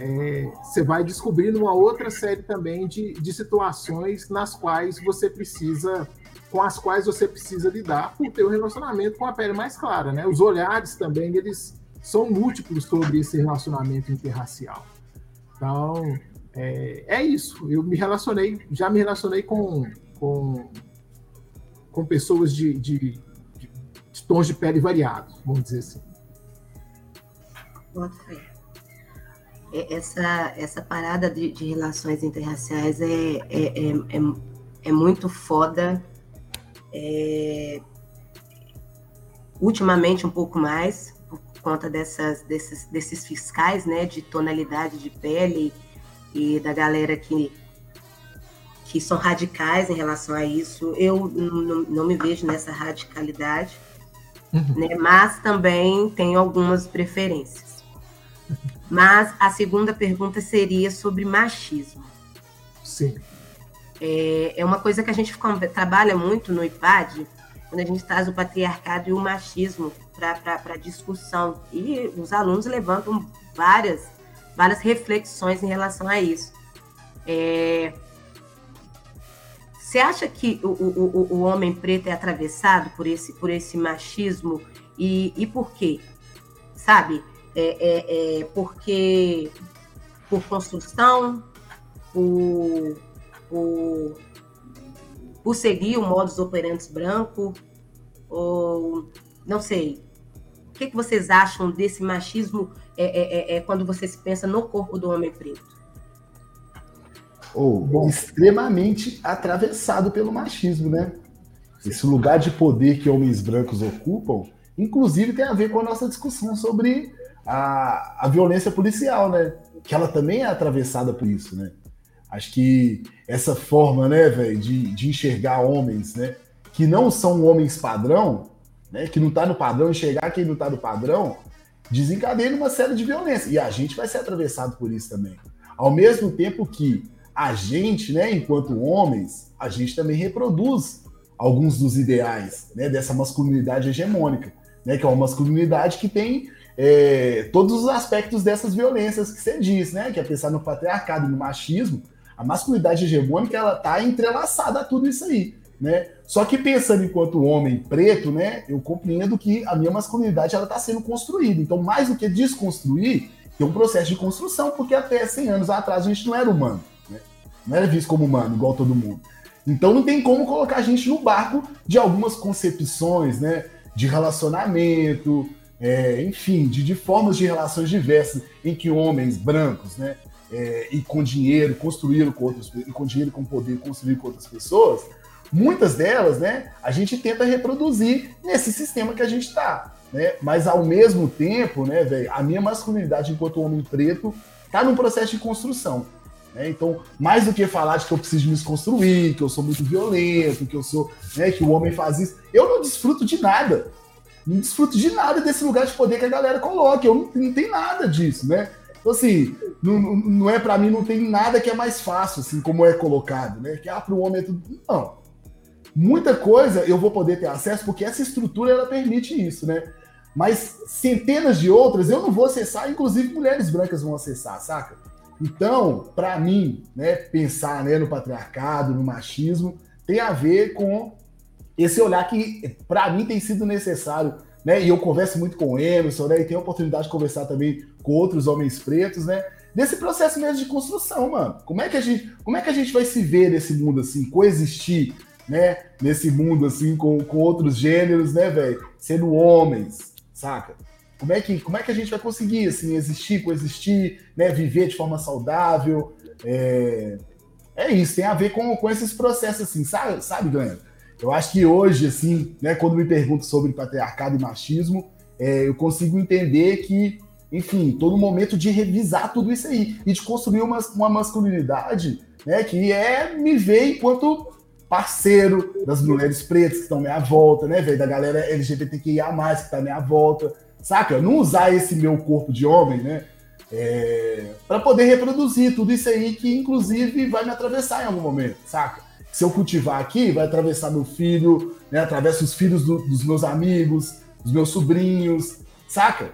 É, você vai descobrindo uma outra série também de, de situações nas quais você precisa, com as quais você precisa lidar por ter um relacionamento com a pele mais clara, né? Os olhares também, eles são múltiplos sobre esse relacionamento interracial. Então, é, é isso. Eu me relacionei, já me relacionei com, com, com pessoas de, de, de, de tons de pele variados, vamos dizer assim. Boa. É, essa, essa parada de, de relações interraciais é, é, é, é, é muito foda. É, ultimamente, um pouco mais, por conta dessas, desses, desses fiscais, né, de tonalidade de pele e da galera que, que são radicais em relação a isso. Eu não, não me vejo nessa radicalidade, uhum. né, mas também tenho algumas preferências. Mas a segunda pergunta seria sobre machismo. Sim. É, é uma coisa que a gente trabalha muito no IPAD, quando a gente traz o patriarcado e o machismo para discussão. E os alunos levantam várias, várias reflexões em relação a isso. É, você acha que o, o, o homem preto é atravessado por esse, por esse machismo? E, e por quê? Sabe? É, é, é porque por construção, por, por, por seguir o modus operandi branco, ou não sei. O que, que vocês acham desse machismo é, é, é, é quando você se pensa no corpo do homem preto? Ou oh, extremamente atravessado pelo machismo, né? Esse lugar de poder que homens brancos ocupam, inclusive tem a ver com a nossa discussão sobre a, a violência policial, né? Que ela também é atravessada por isso, né? Acho que essa forma, né, velho, de, de enxergar homens, né, que não são homens padrão, né, que não tá no padrão, enxergar quem não tá no padrão, desencadeia uma série de violência. E a gente vai ser atravessado por isso também. Ao mesmo tempo que a gente, né, enquanto homens, a gente também reproduz alguns dos ideais, né, dessa masculinidade hegemônica, né, que é uma masculinidade que tem é, todos os aspectos dessas violências que você diz, né? Que é pensar no patriarcado e no machismo, a masculinidade hegemônica ela tá entrelaçada a tudo isso aí, né? Só que pensando enquanto homem preto, né? Eu compreendo que a minha masculinidade ela tá sendo construída. Então, mais do que desconstruir, tem um processo de construção, porque até 100 anos atrás a gente não era humano, né? Não era visto como humano, igual todo mundo. Então não tem como colocar a gente no barco de algumas concepções, né? De relacionamento, é, enfim, de, de, formas de relações diversas em que homens brancos, né, é, e com dinheiro construíram com outros, e com dinheiro com poder construíram com outras pessoas, muitas delas, né, a gente tenta reproduzir nesse sistema que a gente está, né, mas ao mesmo tempo, né, velho, a minha masculinidade enquanto homem preto está num processo de construção. Né, então, mais do que falar de que eu preciso me desconstruir, que eu sou muito violento, que eu sou, né, que o homem faz isso, eu não desfruto de nada não desfruto de nada desse lugar de poder que a galera coloca. Eu não, não tenho nada disso, né? Então, assim, não, não é para mim, não tem nada que é mais fácil, assim, como é colocado, né? Que, ah, para o homem é tudo. Não. Muita coisa eu vou poder ter acesso porque essa estrutura ela permite isso, né? Mas centenas de outras eu não vou acessar, inclusive mulheres brancas vão acessar, saca? Então, para mim, né, pensar né, no patriarcado, no machismo, tem a ver com esse olhar que, para mim, tem sido necessário, né? E eu converso muito com o Emerson, né? E tenho a oportunidade de conversar também com outros homens pretos, né? Nesse processo mesmo de construção, mano. Como é que a gente, como é que a gente vai se ver nesse mundo assim, coexistir, né? Nesse mundo, assim, com, com outros gêneros, né, velho? Sendo homens, saca? Como é, que, como é que a gente vai conseguir, assim, existir, coexistir, né? Viver de forma saudável? É, é isso, tem a ver com, com esses processos, assim, sabe, sabe, galera? Eu acho que hoje, assim, né, quando me pergunto sobre patriarcado e machismo, é, eu consigo entender que, enfim, todo momento de revisar tudo isso aí e de construir uma, uma masculinidade né, que é me ver enquanto parceiro das mulheres pretas que estão à minha volta, né, velho, da galera LGBTQIA+, que está à minha volta, saca? Não usar esse meu corpo de homem, né, é, para poder reproduzir tudo isso aí que, inclusive, vai me atravessar em algum momento, saca? Se eu cultivar aqui, vai atravessar meu filho, né, atravessa os filhos do, dos meus amigos, dos meus sobrinhos, saca?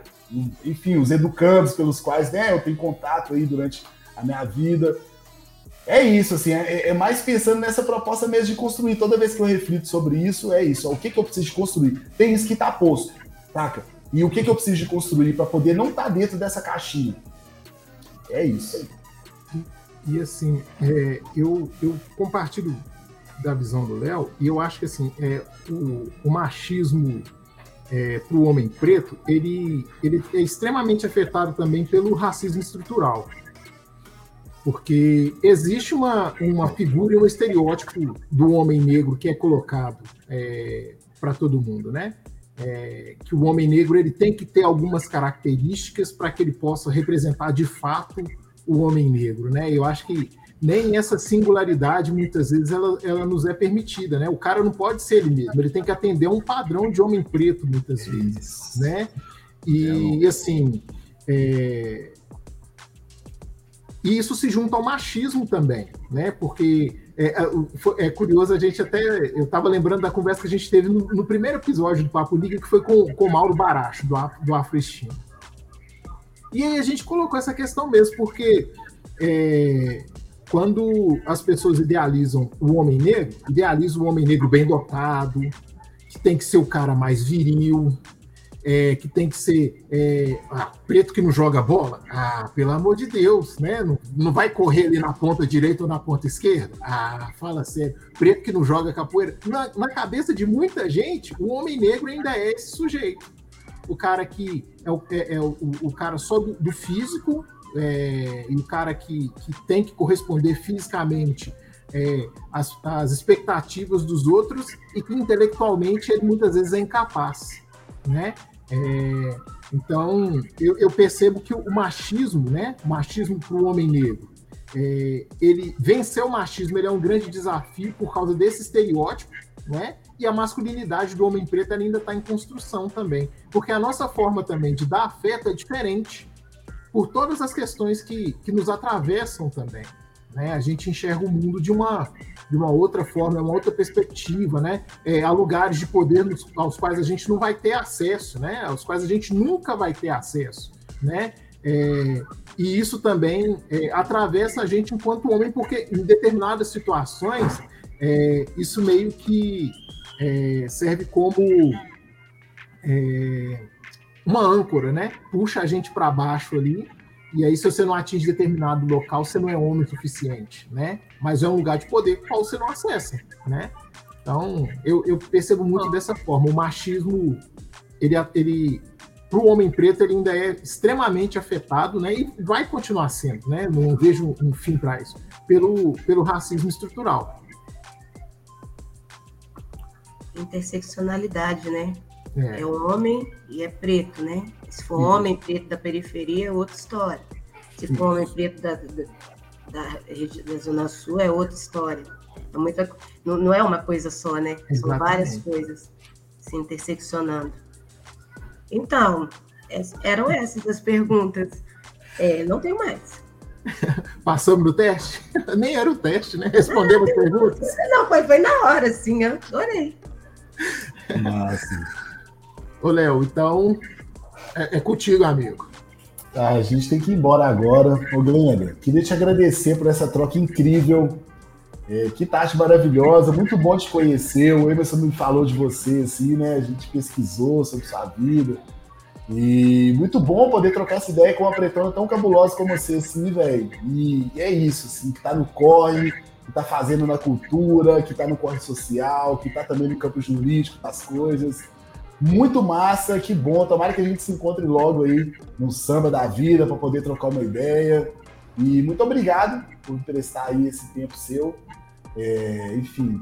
Enfim, os educandos pelos quais né, eu tenho contato aí durante a minha vida. É isso, assim, é, é, mais pensando nessa proposta mesmo de construir. Toda vez que eu reflito sobre isso, é isso. o que, que eu preciso de construir? Tem isso que tá posto, saca? E o que, que eu preciso de construir para poder não estar tá dentro dessa caixinha? É isso. E, e assim, é, eu, eu compartilho da visão do Léo, e eu acho que assim, é, o, o machismo é, para o homem preto, ele, ele é extremamente afetado também pelo racismo estrutural. Porque existe uma, uma figura e um estereótipo do homem negro que é colocado é, para todo mundo, né? É, que o homem negro ele tem que ter algumas características para que ele possa representar de fato o homem negro, né? Eu acho que nem essa singularidade muitas vezes ela, ela nos é permitida, né? O cara não pode ser ele mesmo, ele tem que atender a um padrão de homem preto muitas vezes, né? E, é assim, é... e isso se junta ao machismo também, né? Porque é, é, é curioso, a gente até. Eu estava lembrando da conversa que a gente teve no, no, primeiro episódio do Papo Liga, que foi com, com o Mauro Baracho, do, do Afroestima. E aí a gente colocou essa questão mesmo, porque é, quando as pessoas idealizam o homem negro, idealizam o homem negro bem dotado, que tem que ser o cara mais viril, é, que tem que ser é, ah, preto que não joga bola. Ah, pelo amor de Deus, né? Não, não vai correr ali na ponta direita ou na ponta esquerda. Ah, fala sério. Preto que não joga capoeira. Na, na cabeça de muita gente, o homem negro ainda é esse sujeito. O cara que é o, é, é o, o cara só do, do físico, é, e o cara que, que tem que corresponder fisicamente é, as, as expectativas dos outros e que intelectualmente ele muitas vezes é incapaz, né? É, então eu, eu, percebo que o machismo, né? O machismo para o homem negro, é, ele vencer o machismo ele é um grande desafio por causa desse estereótipo, né? E a masculinidade do homem preto ainda está em construção também, porque a nossa forma também de dar afeto é diferente por todas as questões que, que nos atravessam também. Né? A gente enxerga o mundo de uma, de uma outra forma, uma outra perspectiva, né? É, há lugares de poder nos, aos quais a gente não vai ter acesso, né? Aos quais a gente nunca vai ter acesso, né? É, e isso também é, atravessa a gente enquanto homem, porque em determinadas situações é, isso meio que é, serve como é, uma âncora, né? Puxa a gente para baixo ali. E aí, se você não atinge determinado local, você não é homem o suficiente, né? Mas é um lugar de poder que você não acessa, né? Então, eu, eu percebo muito dessa forma. O machismo, ele, ele para o homem preto, ele ainda é extremamente afetado, né? E vai continuar sendo, né? Não vejo um fim para isso. Pelo, pelo racismo estrutural. Interseccionalidade, né? É. é homem e é preto, né? Se for uhum. homem preto da periferia, é outra história. Se for homem preto da, da, da, da, Zona Sul, é outra história. É muita, não, não é uma coisa só, né? Exatamente. São várias coisas se interseccionando. Então, eram essas as perguntas. É, não tenho mais. Passamos no teste? Nem era o teste, né? Respondemos as perguntas. Não, foi, foi na hora, sim. Eu adorei. Massa. Ô, Léo, então é, é, contigo, amigo. Ah, a gente tem que ir embora agora. Ô, Glenda, queria te agradecer por essa troca incrível. É, que tarde maravilhosa, muito bom te conhecer. O Emerson me falou de você, assim, né? A gente pesquisou sobre sua vida. E muito bom poder trocar essa ideia com uma pretona tão cabulosa como você, assim, velho. E é isso, assim, que tá no corre, que está fazendo na cultura, que está no corre social, que está também no campo jurídico das coisas. Muito massa, que bom. Tomara que a gente se encontre logo aí no samba da vida para poder trocar uma ideia. E muito obrigado por prestar aí esse tempo seu. É, enfim,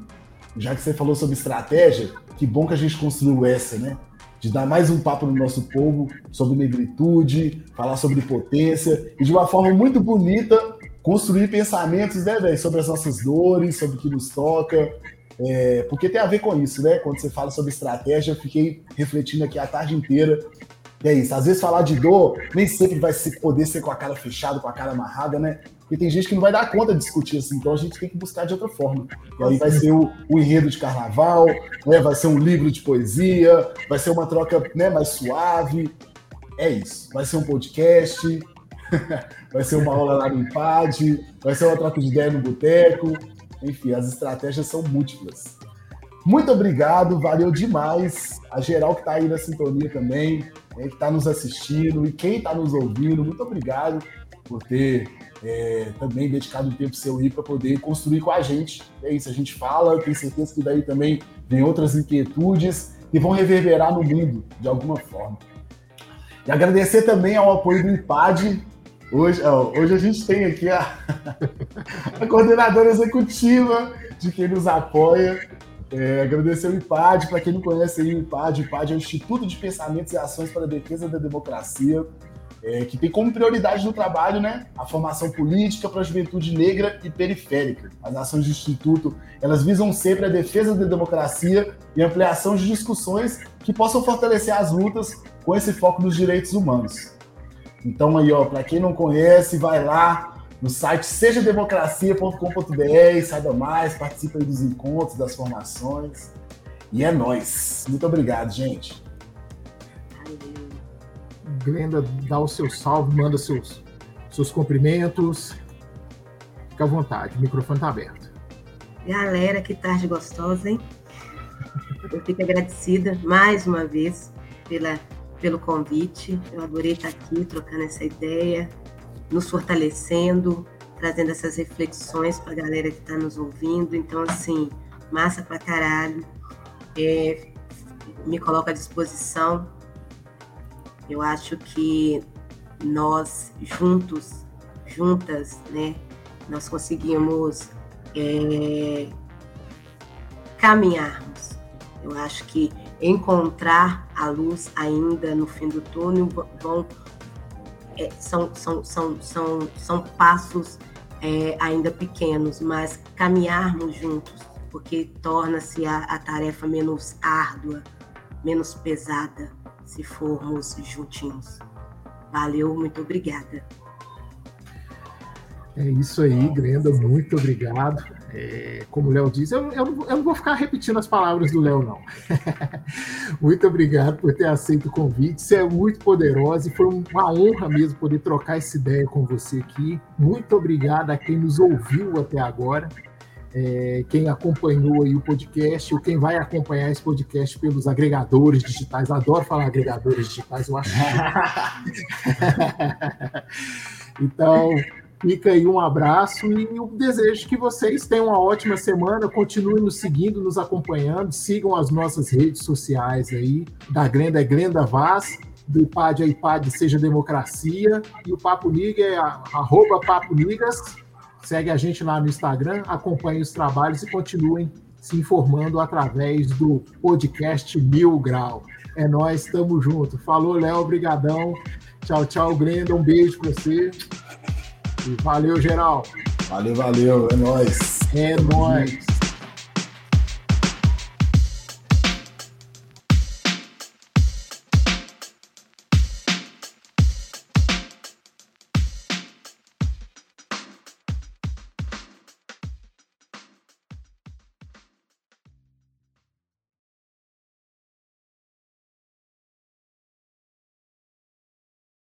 já que você falou sobre estratégia, que bom que a gente construiu essa, né? De dar mais um papo no nosso povo sobre negritude, falar sobre potência e de uma forma muito bonita construir pensamentos, né, velho, sobre as nossas dores, sobre o que nos toca, é, porque tem a ver com isso, né? Quando você fala sobre estratégia, eu fiquei refletindo aqui a tarde inteira. E é isso, às vezes falar de dor nem sempre vai poder ser com a cara fechada, com a cara amarrada, né? Porque tem gente que não vai dar conta de discutir assim, então a gente tem que buscar de outra forma. E aí vai ser o, o enredo de carnaval, né? vai ser um livro de poesia, vai ser uma troca né, mais suave. É isso. Vai ser um podcast, vai ser uma aula lá no IPAD, vai ser uma troca de ideia no boteco. Enfim, as estratégias são múltiplas. Muito obrigado, valeu demais. A geral que está aí na sintonia também, né, que está nos assistindo e quem está nos ouvindo, muito obrigado por ter é, também dedicado um tempo seu aí para poder construir com a gente. É isso, a gente fala, tenho certeza que daí também vem outras inquietudes que vão reverberar no mundo de alguma forma. E agradecer também ao apoio do IPAD, Hoje, ó, hoje a gente tem aqui a, a coordenadora executiva de quem nos apoia. É, agradecer o IPAD, para quem não conhece aí, o IPAD, o IPAD é o Instituto de Pensamentos e Ações para a Defesa da Democracia, é, que tem como prioridade no trabalho né, a formação política para a juventude negra e periférica. As ações do Instituto elas visam sempre a defesa da democracia e ampliação de discussões que possam fortalecer as lutas com esse foco nos direitos humanos. Então aí, ó, para quem não conhece, vai lá no site sejademocracia.com.br, saiba mais, participe aí dos encontros, das formações. E é nós. Muito obrigado, gente. Glenda, dá o seu salve, manda seus, seus cumprimentos. Fica à vontade, o microfone está aberto. Galera, que tarde gostosa, hein? Eu fico agradecida mais uma vez pela pelo convite. Eu adorei estar aqui trocando essa ideia, nos fortalecendo, trazendo essas reflexões para a galera que está nos ouvindo. Então, assim, massa pra caralho. É, me coloco à disposição. Eu acho que nós juntos, juntas, né, nós conseguimos é, caminharmos. Eu acho que encontrar a luz ainda no fim do túnel vão é, são, são, são, são, são passos é, ainda pequenos, mas caminharmos juntos, porque torna-se a, a tarefa menos árdua, menos pesada, se formos juntinhos. Valeu, muito obrigada. É isso aí, Glenda, muito obrigado. É, como o Léo disse, eu, eu, não, eu, não, vou ficar repetindo as palavras do Léo, não. muito obrigado por ter aceito o convite. Você é muito poderosa e foi uma honra mesmo poder trocar essa ideia com você aqui. Muito obrigado a quem nos ouviu até agora. É, quem acompanhou aí o podcast, ou quem vai acompanhar esse podcast pelos agregadores digitais. Adoro falar agregadores digitais, eu acho. então, Fica aí um abraço e eu desejo que vocês tenham uma ótima semana, continuem nos seguindo, nos acompanhando, sigam as nossas redes sociais aí, da Glenda é Glenda Vaz, do IPAD é IPAD Seja Democracia, e o Papo Liga é arroba Papo Ligas, segue a gente lá no Instagram, acompanhe os trabalhos e continuem se informando através do podcast Mil Grau. É nós, estamos junto. Falou, Léo, obrigadão. Tchau, tchau, Glenda, um beijo para você. Valeu, geral. Valeu, valeu. É nóis. É nóis.